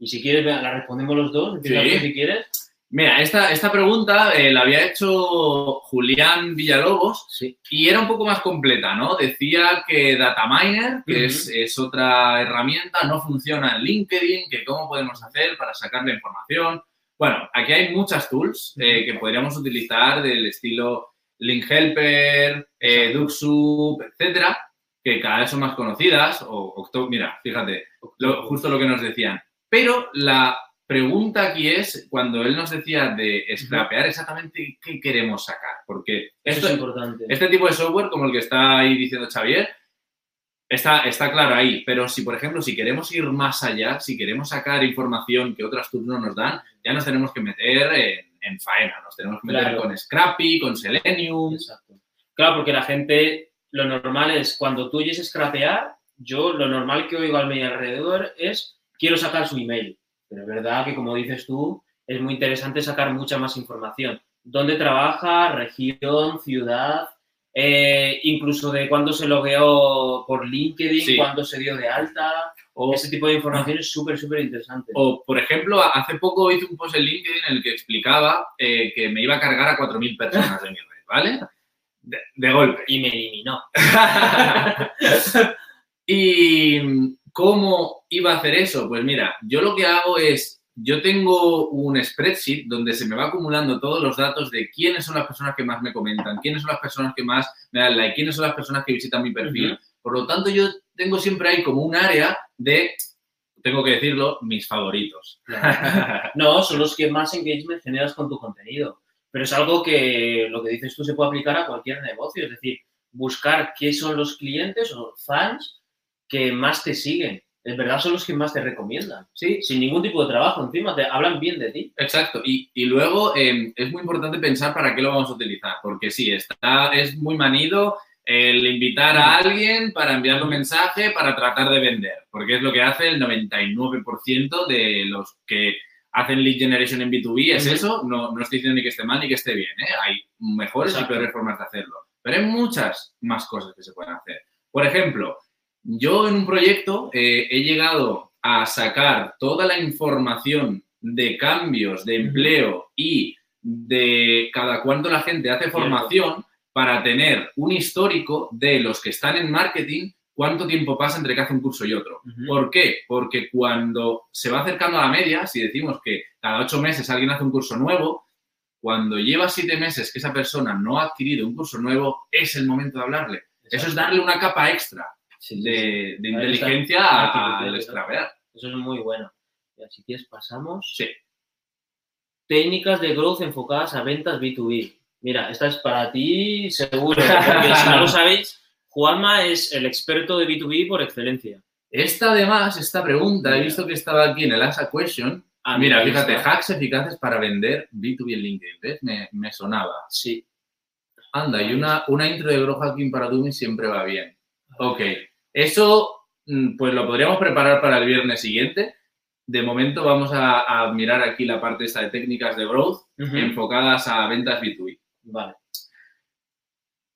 Y si quieres, la respondemos los dos. Sí. si quieres. Mira, esta, esta pregunta eh, la había hecho Julián Villalobos Sí. y era un poco más completa, ¿no? Decía que Dataminer, que es, es otra herramienta, no funciona en LinkedIn, que cómo podemos hacer para sacar la información. Bueno, aquí hay muchas tools eh, que podríamos utilizar del estilo Link Helper, eh. Duxup, etcétera, que cada vez son más conocidas. O, Octo- mira, fíjate, lo- justo lo que nos decían. Pero la pregunta aquí es, cuando él nos decía de scrapear, exactamente qué queremos sacar. Porque Eso es importante. este tipo de software, como el que está ahí diciendo Xavier, está, está claro ahí. Pero si, por ejemplo, si queremos ir más allá, si queremos sacar información que otras tools no nos dan, ya nos tenemos que meter en, en faena. Nos tenemos que meter Claro. con Scrappy, con Selenium. Exacto. Claro, porque la gente, lo normal es, cuando tú oyes scrapear, yo lo normal que oigo a mi alrededor es, quiero sacar su email. Pero es verdad que, como dices tú, es muy interesante sacar mucha más información. ¿Dónde trabaja? Región, ciudad, eh, incluso de cuándo se logueó por LinkedIn, Sí. cuándo se dio de alta. O, Ese tipo de información es súper, súper interesante. o, por ejemplo, hace poco hice un post en LinkedIn en el que explicaba eh, que me iba a cargar a 4.000 personas de mi red, ¿vale? De, de golpe. Y me eliminó. ¿Y cómo iba a hacer eso? Pues mira, yo lo que hago es, yo tengo un spreadsheet donde se me va acumulando todos los datos de quiénes son las personas que más me comentan, quiénes son las personas que más me dan like, quiénes son las personas que visitan mi perfil. Por lo tanto, yo tengo siempre ahí como un área de, tengo que decirlo, mis favoritos. No, son los que más engagement generas con tu contenido. Pero es algo que lo que dices tú se puede aplicar a cualquier negocio. Es decir, buscar qué son los clientes o fans que más te siguen. Es verdad, son los que más te recomiendan. sí, Sin ningún tipo de trabajo encima, te hablan bien de ti. Exacto, y, y luego eh, es muy importante pensar para qué lo vamos a utilizar, porque sí, está, es muy manido el invitar a alguien para enviarle un mensaje para tratar de vender, porque es lo que hace el 99% de los que hacen lead generation en B2B, es eso, no, no estoy diciendo ni que esté mal ni que esté bien, ¿eh? hay mejores Exacto. y peores formas de hacerlo, pero hay muchas más cosas que se pueden hacer. Por ejemplo, yo en un proyecto eh, he llegado a sacar toda la información de cambios de empleo y de cada cuánto la gente hace formación para tener un histórico de los que están en marketing, cuánto tiempo pasa entre que hace un curso y otro. ¿Por qué? Porque cuando se va acercando a la media, si decimos que cada ocho meses alguien hace un curso nuevo, cuando lleva siete meses que esa persona no ha adquirido un curso nuevo, es el momento de hablarle. Eso es darle una capa extra Sí, de, de está. inteligencia a- Artificial, al ¿no? scrapear. Eso es muy bueno. Y así que pasamos. Sí. Técnicas de growth enfocadas a ventas B2B. Mira, esta es para ti seguro, porque si no lo sabéis, Juanma es el experto de B2B por excelencia. Esta además, esta pregunta, he visto que estaba aquí en el Ask a Question. Ah, Mira, fíjate, está. hacks eficaces para vender B2B en LinkedIn. ¿Ves? Me, me sonaba. Sí. Anda, y una, una intro de Grow Hacking para Dummies siempre va bien. Ok, eso mm, pues lo podríamos preparar para el viernes siguiente. De momento vamos a, a mirar aquí la parte esta de técnicas de growth enfocadas a ventas B2B. Vale.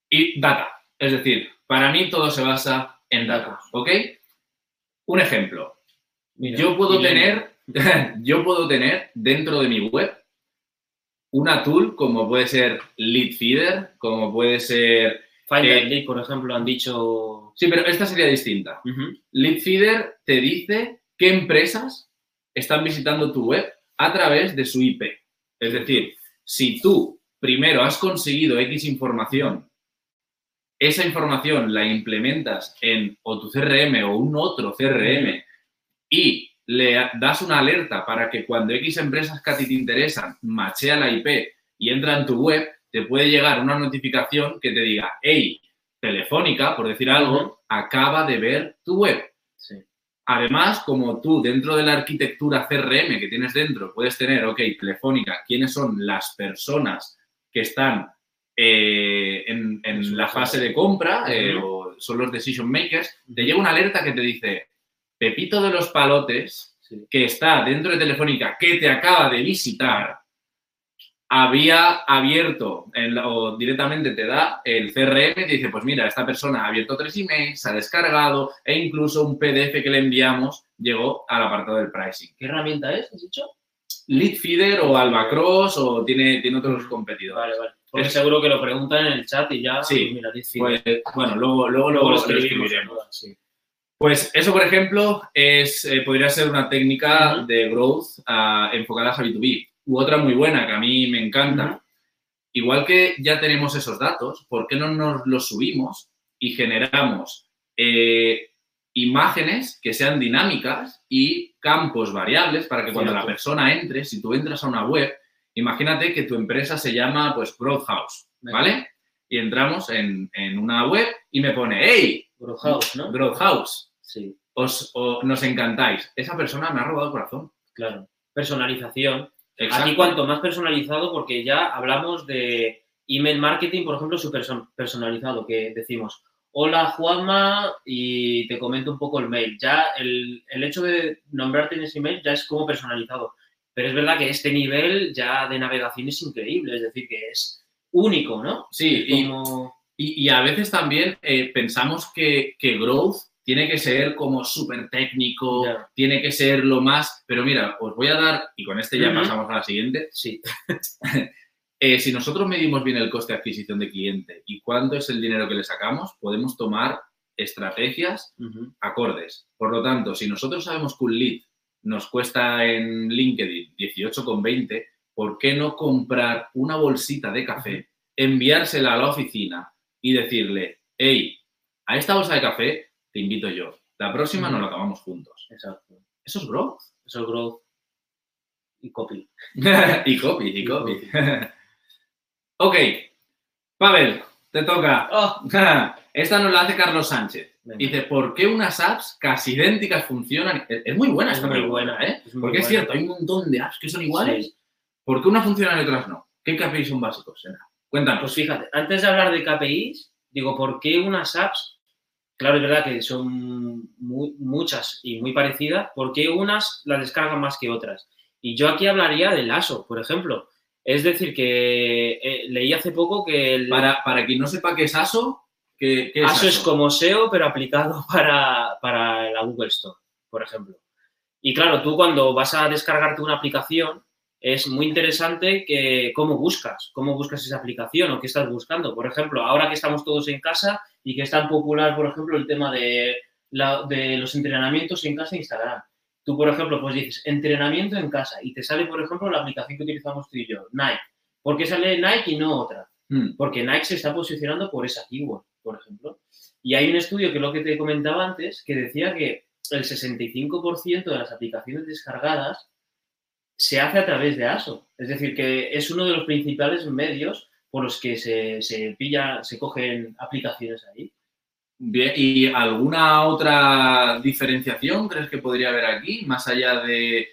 Y data. Es decir, para mí todo se basa en data, ¿ok? Un ejemplo. Mira, Yo puedo tener, yo puedo tener dentro de mi web una tool como puede ser Lead Feeder, como puede ser... And Lead, por ejemplo, han dicho. Sí, pero esta sería distinta. Ujú, Lead Feeder te dice qué empresas están visitando tu web a través de su IP. Es decir, si tú primero has conseguido X información, esa información la implementas en o tu CRM o un otro CRM y le das una alerta para que cuando X empresas que a ti te interesan machea la IP y entra en tu web, te puede llegar una notificación que te diga, hey, Telefónica, por decir algo, acaba de ver tu web. Sí. Además, como tú dentro de la arquitectura CRM que tienes dentro puedes tener, ok, Telefónica, quiénes son las personas que están eh, en, la fase. de compra eh, o son los decision makers, te llega una alerta que te dice, Pepito de los palotes, sí. que está dentro de Telefónica, que te acaba de visitar, había abierto o directamente te da el CRM y te dice, pues mira, esta persona ha abierto tres emails, se ha descargado e incluso un PDF que le enviamos llegó al apartado del pricing. ¿Qué herramienta es? ¿Has dicho? Lead Feeder o Albacross o tiene, tiene otros competidores. Vale, vale. Porque Es- seguro que lo preguntan en el chat y ya. Sí. Mira. Pues, bueno, luego, luego, luego lo escribiremos. Sí. Pues eso, por ejemplo, es, eh, podría ser una técnica de growth ah, enfocada a B2B. U otra muy buena que a mí me encanta. Igual que ya tenemos esos datos, ¿por qué no nos los subimos y generamos eh, imágenes que sean dinámicas y campos variables para que cuando la persona entre, si tú entras a una web, imagínate que tu empresa se llama pues Growth House, Venga. ¿vale? Y entramos en, en una web y me pone, hey, Growhouse, ¿no? Growth House, Sí, os, o- nos encantáis. Esa persona me ha robado el corazón. claro. Personalización. Exacto. Aquí cuanto más personalizado, porque ya hablamos de email marketing, por ejemplo, su perso- personalizado, que decimos, hola Juanma, y te comento un poco el mail. Ya el, el hecho de nombrarte en ese email ya es como personalizado. Pero es verdad que este nivel ya de navegación es increíble, es decir, que es único, ¿no? Sí, y, Como... y- y a veces también eh, pensamos que, que growth tiene que ser como súper técnico, tiene que ser lo más... Pero mira, os voy a dar, y con este ya pasamos a la siguiente, Sí, Eh, si nosotros medimos bien el coste de adquisición de cliente y cuánto es el dinero que le sacamos, podemos tomar estrategias acordes. Por lo tanto, si nosotros sabemos que un lead nos cuesta en LinkedIn 18,20, ¿por qué no comprar una bolsita de café, enviársela a la oficina y decirle, hey, a esta bolsa de café te invito yo. La próxima nos la acabamos juntos. exacto. Eso es growth. Eso es growth y copy. y copy, y copy. ok, Pavel, te toca. Oh, Esta nos la hace Carlos Sánchez. venga. Dice, ¿por qué unas apps casi idénticas funcionan? Es es muy buena Es esta muy pregunta, buena, ¿eh? es muy Porque es cierto, hay un montón de apps que son iguales. Sí. ¿Por qué unas funcionan y otras no? ¿Qué KPIs son básicos? Cuéntanos. Pues fíjate, antes de hablar de KPIs, digo, ¿por qué unas apps? Claro, es verdad que son muy- muchas y muy parecidas, ¿por qué unas las descargan más que otras? Y yo aquí hablaría del ASO, por ejemplo. Es decir, que eh, leí hace poco que el Para, para quien no sepa qué es ASO, ¿qué, qué es ASO es como SEO, pero aplicado para, para la Google Store, por ejemplo. Y claro, tú cuando vas a descargarte una aplicación, es muy interesante que cómo buscas, cómo buscas esa aplicación o qué estás buscando. Por ejemplo, ahora que estamos todos en casa y que es tan popular, por ejemplo, el tema de, la- de los entrenamientos en casa en Instagram. Tú, por ejemplo, pues dices entrenamiento en casa y te sale, por ejemplo, la aplicación que utilizamos tú y yo, Nike. ¿Por qué sale Nike y no otra? Mm, Porque Nike se está posicionando por esa keyword, por ejemplo. Y hay un estudio que es lo que te comentaba antes, que decía que el 65% de las aplicaciones descargadas se hace a través de ASO. Es decir, que es uno de los principales medios por los que se, se pilla, se cogen aplicaciones ahí. Bien, ¿y alguna otra diferenciación crees que podría haber aquí? Más allá de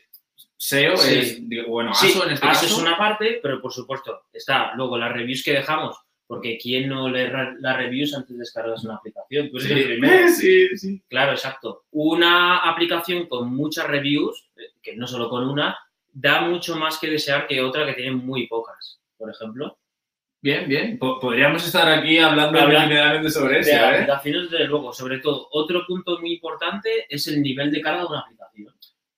SEO, Sí. es, digo, bueno, Sí, ASO en este ASO caso. es una parte, pero por supuesto está luego las reviews que dejamos, porque ¿quién no lee las reviews antes de descargarse una aplicación? El primero. sí, sí. Claro, exacto. Una aplicación con muchas reviews, eh, que no solo con una, da mucho más que desear que otra que tiene muy pocas, por ejemplo. Bien, bien. Po- podríamos estar aquí hablando sobre eso, de ¿eh? aplicaciones, desde luego. Sobre todo, otro punto muy importante es el nivel de carga de una aplicación.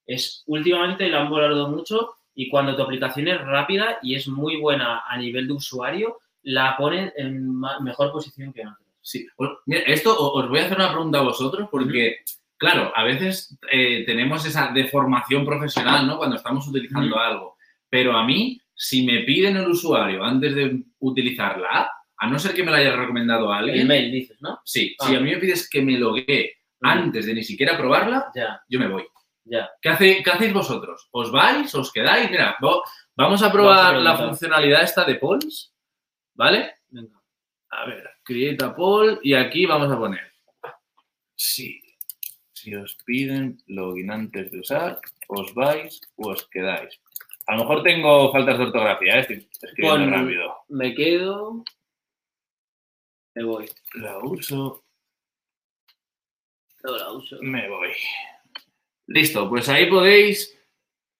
Es, últimamente la han volado mucho y cuando tu aplicación es rápida y es muy buena a nivel de usuario, la ponen en mejor posición que otras. Sí. Mira, esto os voy a hacer una pregunta a vosotros porque, claro, a veces eh, tenemos esa deformación profesional, ¿no? Cuando estamos utilizando algo. Pero a mí, si me piden el usuario antes de utilizar la app, a no ser que me la haya recomendado a El alguien, mail, dices, ¿no? sí, Ah. si a mí me pides que me loguee antes de ni siquiera probarla, Ya, yo me voy. ya. ¿Qué, hace- qué hacéis vosotros? ¿Os vais? ¿Os quedáis? Mira, vo- vamos a Vamos a probar la funcionalidad esta de polls, ¿vale? Venga. A ver, create a poll y aquí vamos a poner. Sí. Si os piden login antes de usar, os vais o os quedáis. A lo mejor tengo faltas de ortografía, ¿eh? estoy escribiendo Pon- rápido. Me quedo. Me voy. La uso, No la uso. me voy. Listo, pues ahí podéis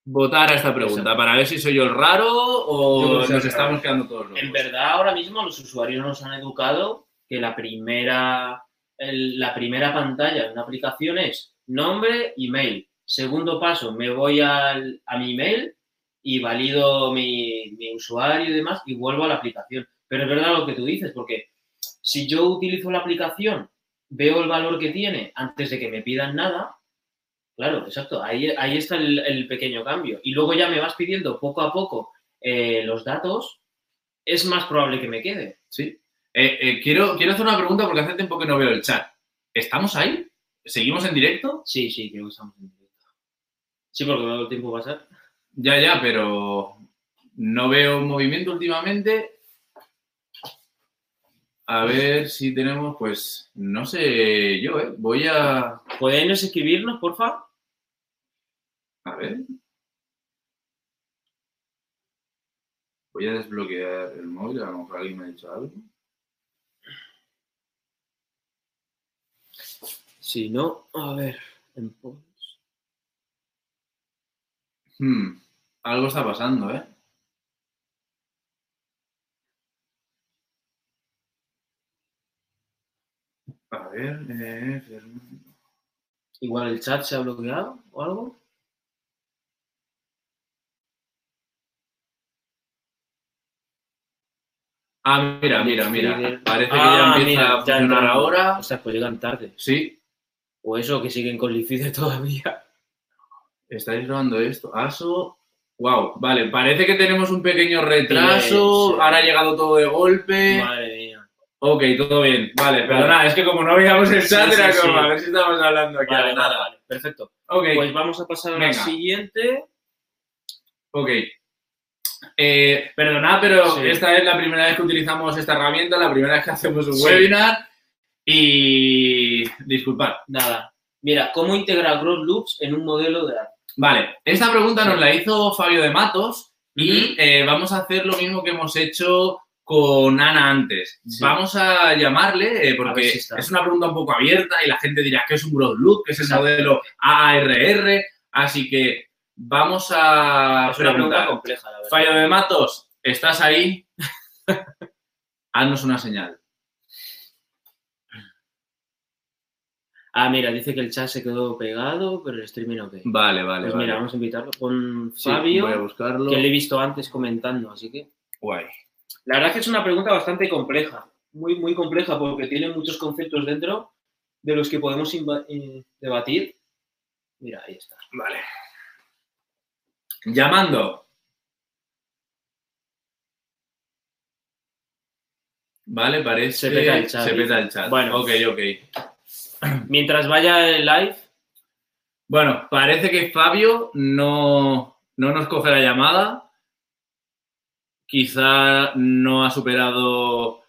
votar a esta pregunta para ver si soy yo el raro o nos estamos quedando todos locos. En verdad, ahora mismo los usuarios nos han educado que la primera, el- la primera pantalla de una aplicación es nombre, email. Segundo paso, me voy al- a mi email y valido mi, mi usuario y demás y vuelvo a la aplicación. Pero es verdad lo que tú dices, porque si yo utilizo la aplicación, veo el valor que tiene antes de que me pidan nada, claro, exacto, ahí, ahí está el, el pequeño cambio. Y luego ya me vas pidiendo poco a poco eh, los datos, es más probable que me quede. Sí. Eh, eh, quiero, quiero hacer una pregunta porque hace tiempo que no veo el chat. ¿Estamos ahí? ¿Seguimos en directo? Sí, sí, creo que estamos en directo. Sí, porque veo el tiempo pasar. Ya, ya, pero no veo movimiento últimamente. A ver si tenemos, pues, no sé yo, ¿eh? Voy a... ¿Podéis escribirnos, porfa? A ver. Voy a desbloquear el móvil, a lo mejor alguien me ha dicho algo. Si no, a ver. En. Hmm, algo está pasando, ¿eh? A ver, eh, Fernando. Igual el chat se ha bloqueado o algo. Ah, mira, mira, mira. Parece que Ah, ya empieza mira, a funcionar ahora. O sea, pues llegan tarde. Sí, O eso, que siguen con Lifide todavía. Estáis grabando esto. ASO. Wow, vale, parece que tenemos un pequeño retraso. Ahora ha llegado todo de golpe. Madre mía. Ok, todo bien. Vale, perdona, es que como no veíamos el chat, era como a ver si estamos hablando aquí. Vale, nada, vale. Perfecto. Ok, Pues vamos a pasar a la Venga. siguiente. ok. Eh, perdonad, pero Sí. esta es la primera vez que utilizamos esta herramienta, la primera vez que hacemos un Sí. webinar. Y disculpad. Nada. Mira, ¿cómo integrar Growth Loops en un modelo de app? Vale, esta pregunta nos la hizo Fabio de Matos y eh, vamos a hacer lo mismo que hemos hecho con Ana antes. Sí. Vamos a llamarle eh, A porque si es una pregunta un poco abierta y la gente dirá que es un Loop, que es el Exacto. modelo AARR, así que vamos a Es una pregunta compleja, la verdad. Fabio de Matos, ¿estás ahí? Haznos una señal. Ah, mira, dice que el chat se quedó pegado, pero el streaming ok. Vale, vale, Pues vale. mira, vamos a invitarlo con Sí, Fabio, voy a buscarlo. que le he visto antes comentando, así que... Guay. La verdad es que es una pregunta bastante compleja, muy, muy compleja, porque tiene muchos conceptos dentro de los que podemos eh, debatir. Mira, ahí está. Vale. Llamando. Vale, parece. Se peta el chat, Se peta el chat. Bueno. Ok, ok. Mientras vaya el live, Bueno, parece que Fabio no, no nos coge la llamada. Quizá no ha superado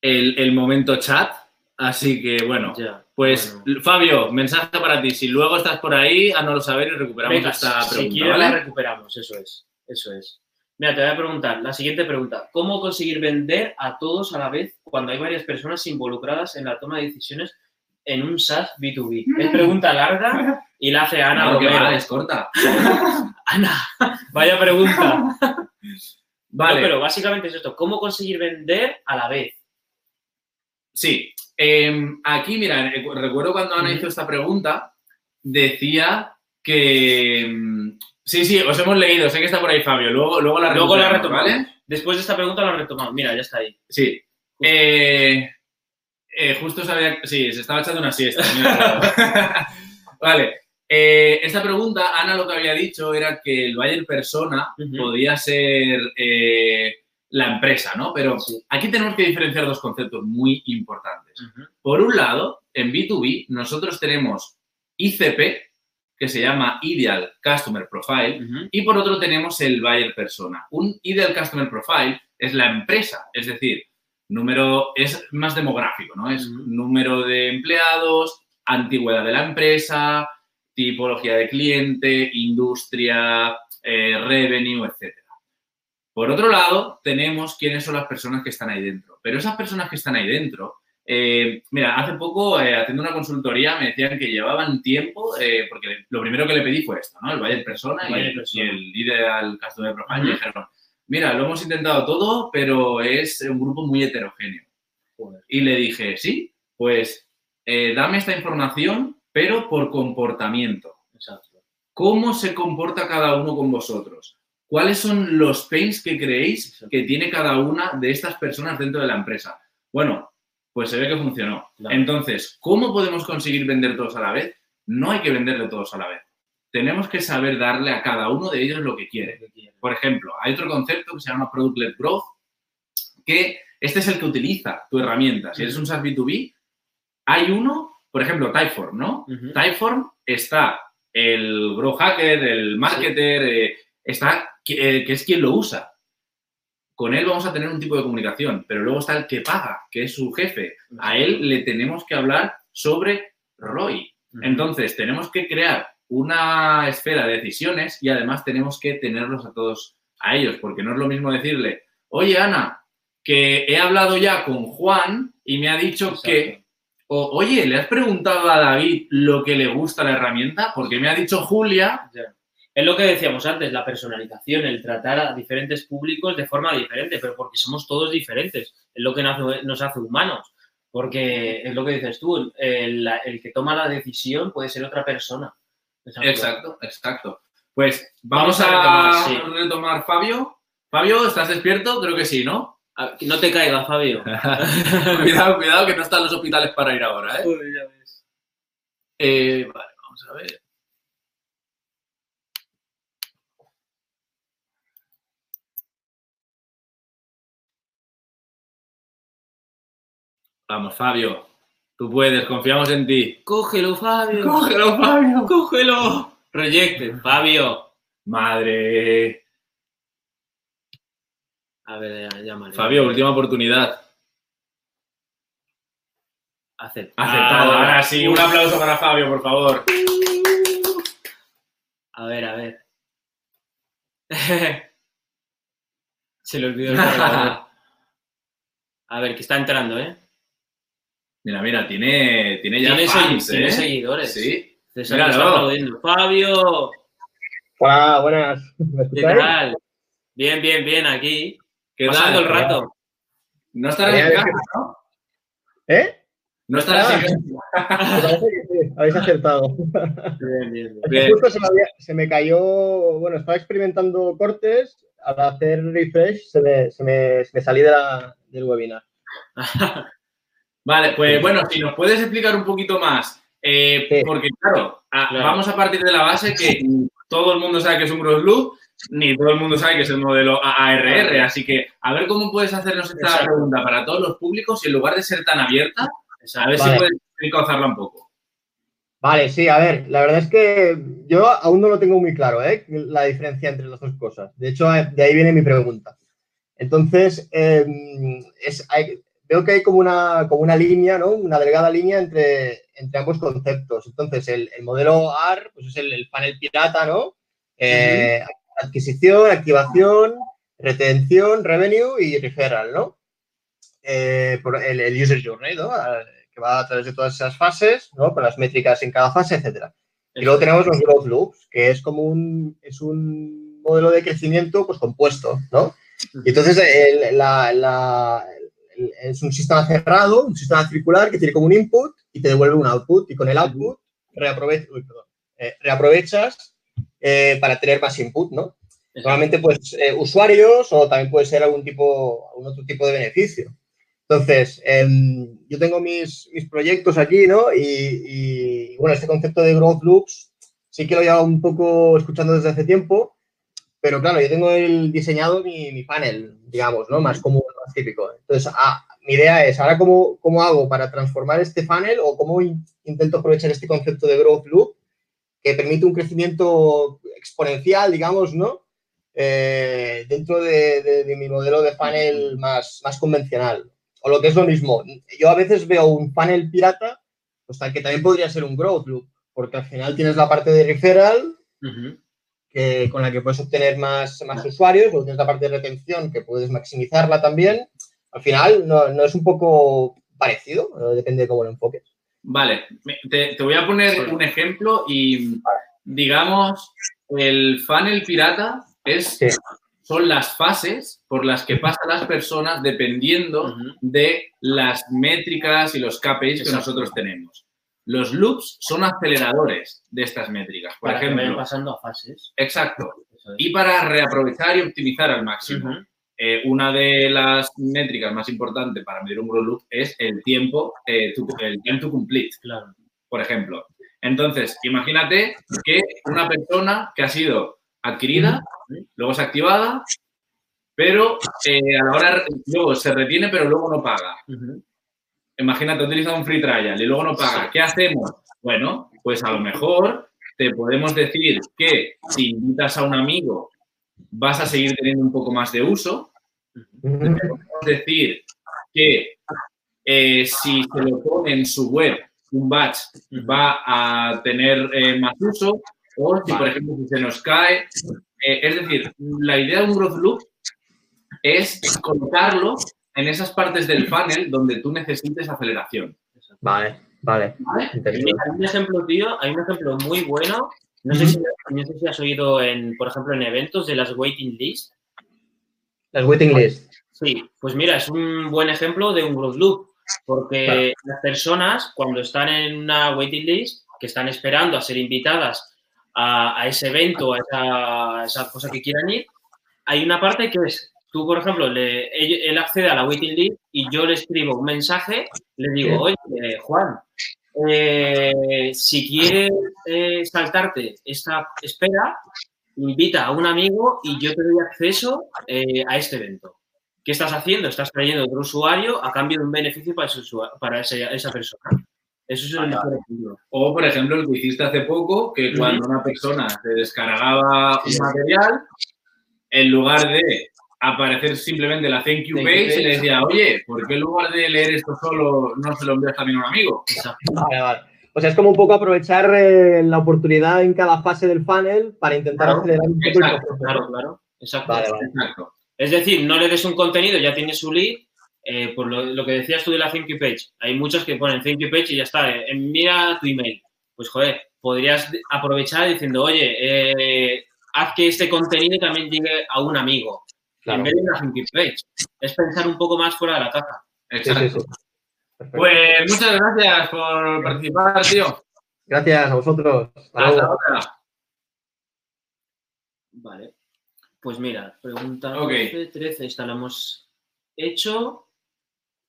el, el momento chat. Así que, bueno, ya. pues bueno. Fabio, mensaje para ti. Si luego estás por ahí, haznoslo saber y recuperamos Venga, esta si pregunta. quieres ¿vale? la recuperamos, eso es, eso es. Mira, te voy a preguntar, la siguiente pregunta, ¿cómo conseguir vender a todos a la vez cuando hay varias personas involucradas en la toma de decisiones en un SaaS B2B? Es pregunta larga y la hace Ana No, que va, es corta. Ana, vaya pregunta. Vale, No, pero básicamente es esto, ¿cómo conseguir vender a la vez? sí. Em, aquí, mira, recuerdo cuando Ana hizo esta pregunta, decía que... Sí, sí, os hemos leído, sé que está por ahí Fabio, luego, luego la Luego la recuperamos, retomamos. ¿vale? Después de esta pregunta la retomamos. Mira, ya está ahí. Sí. Eh, eh, justo sabía. Sí, se estaba echando una siesta. vale. Eh, esta pregunta, Ana lo que había dicho era que el Bayer Persona podía ser eh, la empresa, ¿no? Pero Sí. aquí tenemos que diferenciar dos conceptos muy importantes. Por un lado, en B2B, nosotros tenemos ICP, que se llama Ideal Customer Profile, y por otro tenemos el buyer persona. Un ideal customer profile es la empresa, es decir, número es más demográfico, ¿no? Es número de empleados, antigüedad de la empresa, tipología de cliente, industria, eh, revenue, etc. Por otro lado, tenemos quiénes son las personas que están ahí dentro. Pero esas personas que están ahí dentro, eh, mira, hace poco, eh, haciendo una consultoría, me decían que llevaban tiempo, eh, porque lo primero que le pedí fue esto, ¿no? El buyer persona y, persona. y el ideal customer profile. Ujú. Y dijeron, mira, lo hemos intentado todo, pero es un grupo muy heterogéneo. Joder. Y le dije, sí, pues eh, dame esta información, pero por comportamiento. Exacto. ¿Cómo se comporta cada uno con vosotros? ¿Cuáles son los pains que creéis Exacto. que tiene cada una de estas personas dentro de la empresa? Bueno, pues se ve que funcionó. Claro. Entonces, ¿cómo podemos conseguir vender todos a la vez? No hay que venderle todos a la vez. Tenemos que saber darle a cada uno de ellos lo que quiere. Por ejemplo, hay otro concepto que se llama Product-Led Growth, que este es el que utiliza tu herramienta. Si eres un SaaS B2B, hay uno, por ejemplo, Typeform, ¿no? Typeform está el Grow Hacker, el Marketer, eh, está eh, que es quien lo usa. Con él vamos a tener un tipo de comunicación, pero luego está el que paga, que es su jefe. A él le tenemos que hablar sobre ROI. Entonces, tenemos que crear una esfera de decisiones y además tenemos que tenerlos a todos a ellos, porque no es lo mismo decirle, oye, Ana, que he hablado ya con Juan y me ha dicho Exacto. que, o, oye, ¿le has preguntado a David lo que le gusta la herramienta? Porque me ha dicho Julia. Es lo que decíamos antes, la personalización, el tratar a diferentes públicos de forma diferente, pero porque somos todos diferentes. Es lo que nos hace, nos hace humanos. Porque es lo que dices tú, el, el que toma la decisión puede ser otra persona. exacto, exacto. Pues vamos, Vamos a a, retomar, sí. retomar, Fabio. Fabio, ¿estás despierto? Creo que sí, ¿no? No te caiga, Fabio. cuidado, cuidado, que no están los hospitales para ir ahora, ¿eh? Uy, ya ves. Eh, vale, vamos a ver. Vamos, Fabio. Tú puedes, confiamos en ti. Cógelo, Fabio. ¡Cógelo, Fabio! Cógelo. Rejected, Fabio. Madre. A ver, llámale. Fabio, última oportunidad. Aceptado. Aceptado. Ahora sí, un aplauso para Fabio, por favor. A ver, a ver. Se le olvidó el. A ver, que está entrando, ¿eh? Mira, mira, tiene, tiene ya Tiene, fans, tiene ¿eh? seguidores. Sí. César está aplaudiendo. Fabio, Hola, buenas. ¿Me ¿qué tal? Bien, bien, bien, aquí. ¿Qué Pasando tal? el rato. No estarás en casa, ¿no? ¿Eh? No estarás en Ah. casa. Me parece que sí, habéis acertado. Bien, bien, Bien. justo se me, había- se me cayó, bueno, estaba experimentando cortes, al hacer refresh se me, se me, se me salí de la- del webinar. Vale, pues bueno, si nos puedes explicar un poquito más, eh, Sí. porque claro, a- Claro. vamos a partir de la base que todo el mundo sabe que es un cross loop, ni todo el mundo sabe que es el modelo Claro. así que a ver cómo puedes hacernos esta Exacto. pregunta para todos los públicos y en lugar de ser tan abierta, a ver Vale. si puedes encauzarla un poco. Vale, sí, a ver, la verdad es que yo aún no lo tengo muy claro, ¿eh? La diferencia entre las dos cosas. De hecho, de ahí viene mi pregunta. Entonces, eh, es, hay- veo que hay como una, como una línea, ¿no? Una delgada línea entre, entre ambos conceptos. Entonces, el, el modelo AR, pues es el, el panel pirata, ¿no? Eh, Adquisición, activación, retención, revenue y referral, ¿no? Eh, por el, el user journey, ¿no? Que va a través de todas esas fases, ¿no? Con las métricas en cada fase, etcétera. Y luego tenemos los growth loops, que es como un, es un modelo de crecimiento pues, compuesto, ¿no? Y entonces el- la- es un sistema cerrado, un sistema circular que tiene como un input y te devuelve un output. Y con el output reaprove- uy, perdón, eh, reaprovechas eh, para tener más input, ¿no? Normalmente, pues, eh, usuarios o también puede ser algún tipo, algún otro tipo de beneficio. Entonces, em, yo tengo mis, mis proyectos aquí, ¿no? Y, y, bueno, este concepto de growth loops sí que lo llevo un poco escuchando desde hace tiempo, pero claro, yo tengo el diseñado mi, mi panel, digamos, ¿no? Más común, típico. Entonces, ah, mi idea es, ahora, cómo, ¿cómo hago para transformar este funnel o cómo in- intento aprovechar este concepto de growth loop que permite un crecimiento exponencial, digamos, ¿no? Eh, dentro de, mi modelo de funnel más, más convencional. O lo que es lo mismo, yo a veces veo un funnel pirata, pues tal que también podría ser un growth loop, porque al final tienes la parte de referral. Que, con la que puedes obtener más, más usuarios, luego tienes la parte de retención, que puedes maximizarla también. Al final, no, no es un poco parecido, eh, depende de cómo lo enfoques. Vale, te, te voy a poner un ejemplo y digamos, el funnel pirata es, Sí. son las fases por las que pasan las personas dependiendo de las métricas y los KPIs que nosotros tenemos. Los loops son aceleradores de estas métricas. Por Para que vayan ejemplo, pasando a fases. exacto. Es. Y para reaprovechar y optimizar al máximo. Eh, una de las métricas más importantes para medir un growth loop es el tiempo, eh, to- el time to complete, Claro. por ejemplo. Entonces, imagínate que una persona que ha sido adquirida, luego es activada, pero eh, a la hora luego se retiene, pero luego no paga. Imagínate, utiliza un free trial y luego no paga. ¿Qué hacemos? Bueno, pues a lo mejor te podemos decir que si invitas a un amigo vas a seguir teniendo un poco más de uso. Podemos decir que eh, si se lo pone en su web un batch va a tener eh, más uso o si, por ejemplo, si se nos cae. eh, es decir, la idea de un growth loop es colocarlo en esas partes del funnel donde tú necesites aceleración. Vale, vale. ¿vale? entendido. Mira, hay un ejemplo, tío, hay un ejemplo muy bueno. No sé, si, no sé si has oído, en, por ejemplo, en eventos de las waiting lists. Las waiting list. Sí, pues mira, es un buen ejemplo de un growth loop, porque Claro. las personas cuando están en una waiting list, que están esperando a ser invitadas a, a ese evento, a esa, a esa cosa que quieran ir, hay una parte que es, tú, por ejemplo, le, él, él accede a la waiting list y yo le escribo un mensaje, le digo, oye, Juan, eh, si quieres eh, saltarte esta espera, invita a un amigo y yo te doy acceso eh, a este evento. ¿Qué estás haciendo? Estás trayendo otro usuario a cambio de un beneficio para, ese para ese- esa persona. Eso es el mejor ejemplo. O, por ejemplo, el que hiciste hace poco, que cuando una persona se descargaba un material, en lugar de aparecer simplemente la thank you Thank you page, page. le decía, oye, ¿por qué en lugar de leer esto solo no se lo envías también a un amigo? Exacto. Vale, vale. O sea, es como un poco aprovechar eh, la oportunidad en cada fase del funnel para intentar Claro, acelerar un poco el exacto, proceso. Claro, claro. Exacto. Vale, vale. Exacto. Es decir, no le des un contenido, ya tienes su lead. eh, por lo, lo que decías tú de la thank you page. Hay muchos que ponen thank you page y ya está. eh, mira tu email. Pues, joder, podrías aprovechar diciendo, oye, eh, haz que este contenido también llegue a un amigo. Claro. En vez de una thank you page. Es pensar un poco más fuera de la caja. Exacto. sí, sí. Perfecto. Pues muchas gracias por participar, tío. Gracias a vosotros. Hasta Hasta luego. otra. Vale. Pues mira, pregunta Ok. 12, 13, esta la hemos hecho.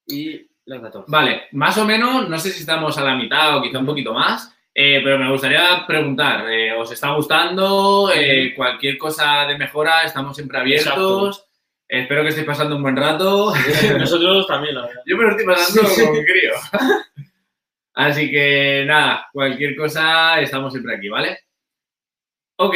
Y la 14. Vale, más o menos, no sé si estamos a la mitad o quizá un poquito más, eh, pero me gustaría preguntar, eh, ¿os está gustando? Eh, cualquier cosa de mejora, estamos siempre abiertos. Espero que estéis pasando un buen rato. Nosotros también, la verdad. Yo me lo estoy pasando como crío. Así que nada, cualquier cosa, estamos siempre aquí, ¿vale? Ok,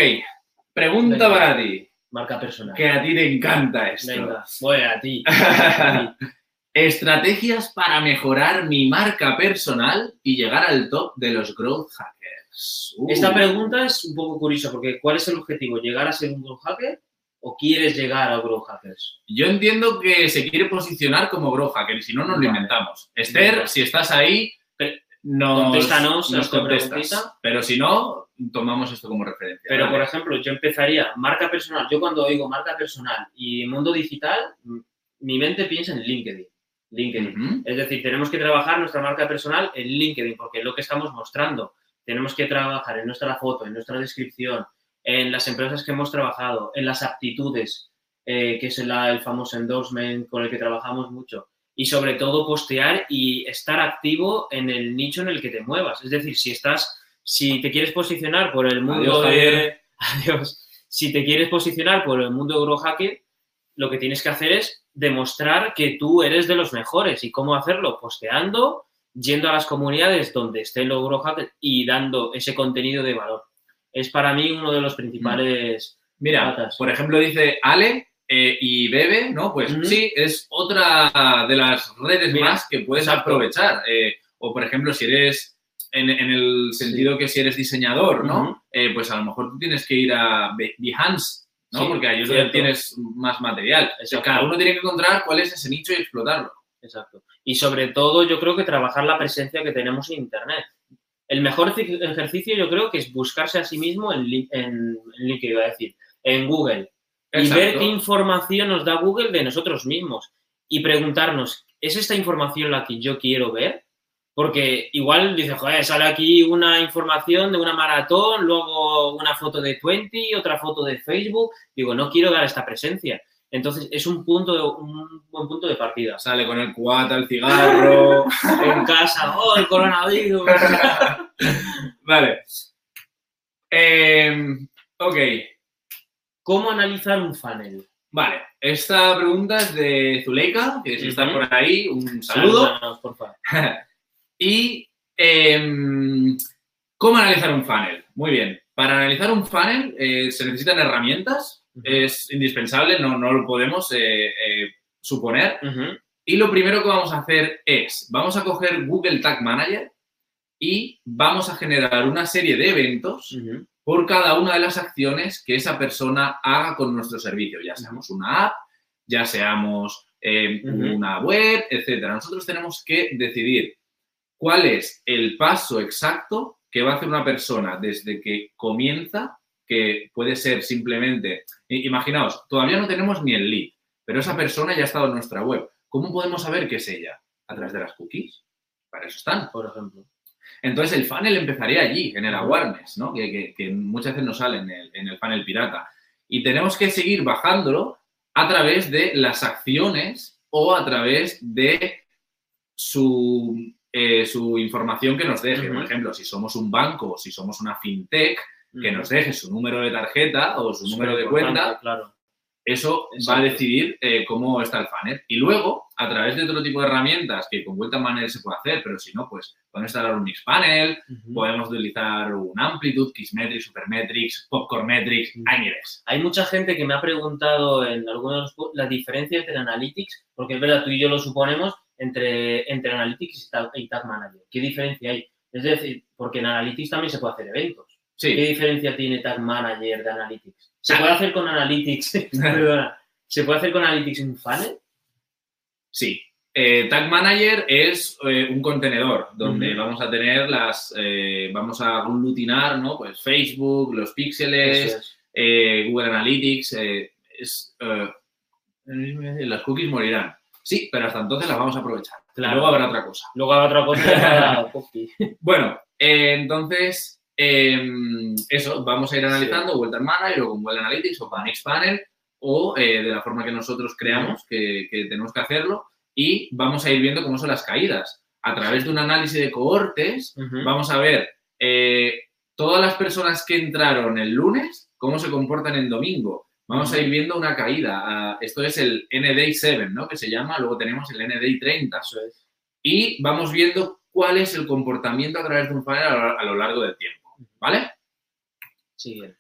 pregunta Venga. para ti, Marca personal. que a ti te encanta esto. Venga, voy a ti. A ti. Estrategias para mejorar mi marca personal y llegar al top de los growth hackers. Uh. Esta pregunta es un poco curiosa porque ¿cuál es el objetivo? ¿Llegar a ser un growth hacker o quieres llegar a growth hackers? Yo entiendo que se quiere posicionar como growth hacker y si no, nos lo Vale. inventamos. Esther, Vale. si estás ahí, nos, Contéstanos nos esta contestas. Pero si no, tomamos esto como referencia. Pero, ¿vale? por ejemplo, yo empezaría marca personal. Yo cuando oigo marca personal y mundo digital, mi mente piensa en LinkedIn. LinkedIn. Es decir, tenemos que trabajar nuestra marca personal en LinkedIn porque es lo que estamos mostrando. Tenemos que trabajar en nuestra foto, en nuestra descripción, en las empresas que hemos trabajado, en las aptitudes, eh, que es la- el famoso endorsement con el que trabajamos mucho. Y sobre todo postear y estar activo en el nicho en el que te muevas. Es decir, si estás, si te quieres posicionar por el mundo Adiós, de- Javier. Adiós. Si te quieres posicionar por el mundo Eurohacker, lo que tienes que hacer es demostrar que tú eres de los mejores. ¿Y cómo hacerlo? Posteando, yendo a las comunidades donde estén los Eurohackers y dando ese contenido de valor. Es para mí uno de los principales... Mira, por ejemplo, dice Ale eh, y Bebe, ¿no? Pues Ujú. sí, es otra de las redes Mira, más que puedes exacto. aprovechar. Eh, o, por ejemplo, si eres, en, en el sentido que si eres diseñador, ¿no? Ujú. Eh, pues a lo mejor tú tienes que ir a Be- Behance, ¿no? Sí, Porque ahí es cierto. donde tienes más material. O sea, Exacto. cada uno tiene que encontrar cuál es ese nicho y explotarlo. Exacto. Y sobre todo, yo creo que trabajar la presencia que tenemos en Internet. El mejor ejer- ejercicio, yo creo que es buscarse a sí mismo en, en, en LinkedIn, iba a decir, en Google. Y ver qué información nos da Google de nosotros mismos. Y preguntarnos, ¿es esta información la que yo quiero ver? Porque igual dice, joder, sale aquí una información de una maratón, luego una foto de 20, otra foto de Facebook. Digo, no quiero dar esta presencia. Entonces, es un punto, de- un buen punto de partida. Sale con el cubata, el cigarro. En casa, oh, el coronavirus. vale. Em, ok. ¿Cómo analizar un funnel? Vale, esta pregunta es de Zuleika, que si está Ujú. por ahí, un saludo. Salúdanos, por favor. y em, ¿cómo analizar un funnel? Muy bien. Para analizar un funnel eh, se necesitan herramientas, es indispensable, no, no lo podemos eh, eh, suponer. Y lo primero que vamos a hacer es, vamos a coger Google Tag Manager y vamos a generar una serie de eventos por cada una de las acciones que esa persona haga con nuestro servicio, ya seamos una app, ya seamos eh, una web, etcétera. Nosotros tenemos que decidir cuál es el paso exacto que va a hacer una persona desde que comienza, que puede ser simplemente, imaginaos, todavía no tenemos ni el lead, pero esa persona ya ha estado en nuestra web. ¿Cómo podemos saber que es ella? A través de las cookies. Para eso están. Por ejemplo. Entonces el funnel empezaría allí, en el awareness, ¿no? que, que- que muchas veces no sale en el, en el funnel pirata. Y tenemos que seguir bajándolo a través de las acciones o a través de su, eh, su información que nos deje. Por ejemplo, si somos un banco o si somos una fintech, que nos deje su número de tarjeta o su número de cuenta, Claro. eso va a decidir eh, cómo está el funnel. Y luego, a través de otro tipo de herramientas que con Vuelta Manager se puede hacer, pero si no, pues podemos instalar un Mixpanel, Ujú. podemos utilizar un Amplitude, Kissmetrics, Supermetrics, Popcornmetrics, Mm. hay miles. Hay mucha gente que me ha preguntado en algunos de los pu- la diferencia entre Analytics, porque es verdad, tú y yo lo suponemos, entre, entre Analytics y Tag, y Tag Manager. ¿Qué diferencia hay? Es decir, porque en Analytics también se puede hacer eventos. ¿Qué diferencia tiene Tag Manager de Analytics? ¿Se Ah. puede hacer con Analytics? Perdona. ¿Se puede hacer con Analytics un funnel? sí. Eh, Tag Manager es eh, un contenedor donde vamos a tener las, eh, vamos a aglutinar, ¿no? Pues Facebook, los píxeles, es. Google Analytics, es, las cookies morirán. Sí, pero hasta entonces las vamos a aprovechar. Claro. Luego habrá otra cosa. Luego hay otra cosa. Bueno, eh, entonces, eh, eso, vamos a ir analizando Google Tag Manager o con Google Analytics o con Xpanel o eh, de la forma que nosotros creamos que, que tenemos que hacerlo y vamos a ir viendo cómo son las caídas. A través de un análisis de cohortes, vamos a ver eh, todas las personas que entraron el lunes, cómo se comportan en domingo. Vamos a ir viendo una caída. Ah, esto es el NDI 7, ¿no? Que se llama. Luego tenemos el NDI 30. Eso es. Y vamos viendo cuál es el comportamiento a través de un funnel a lo, largo del tiempo. ¿Vale? Siguiente.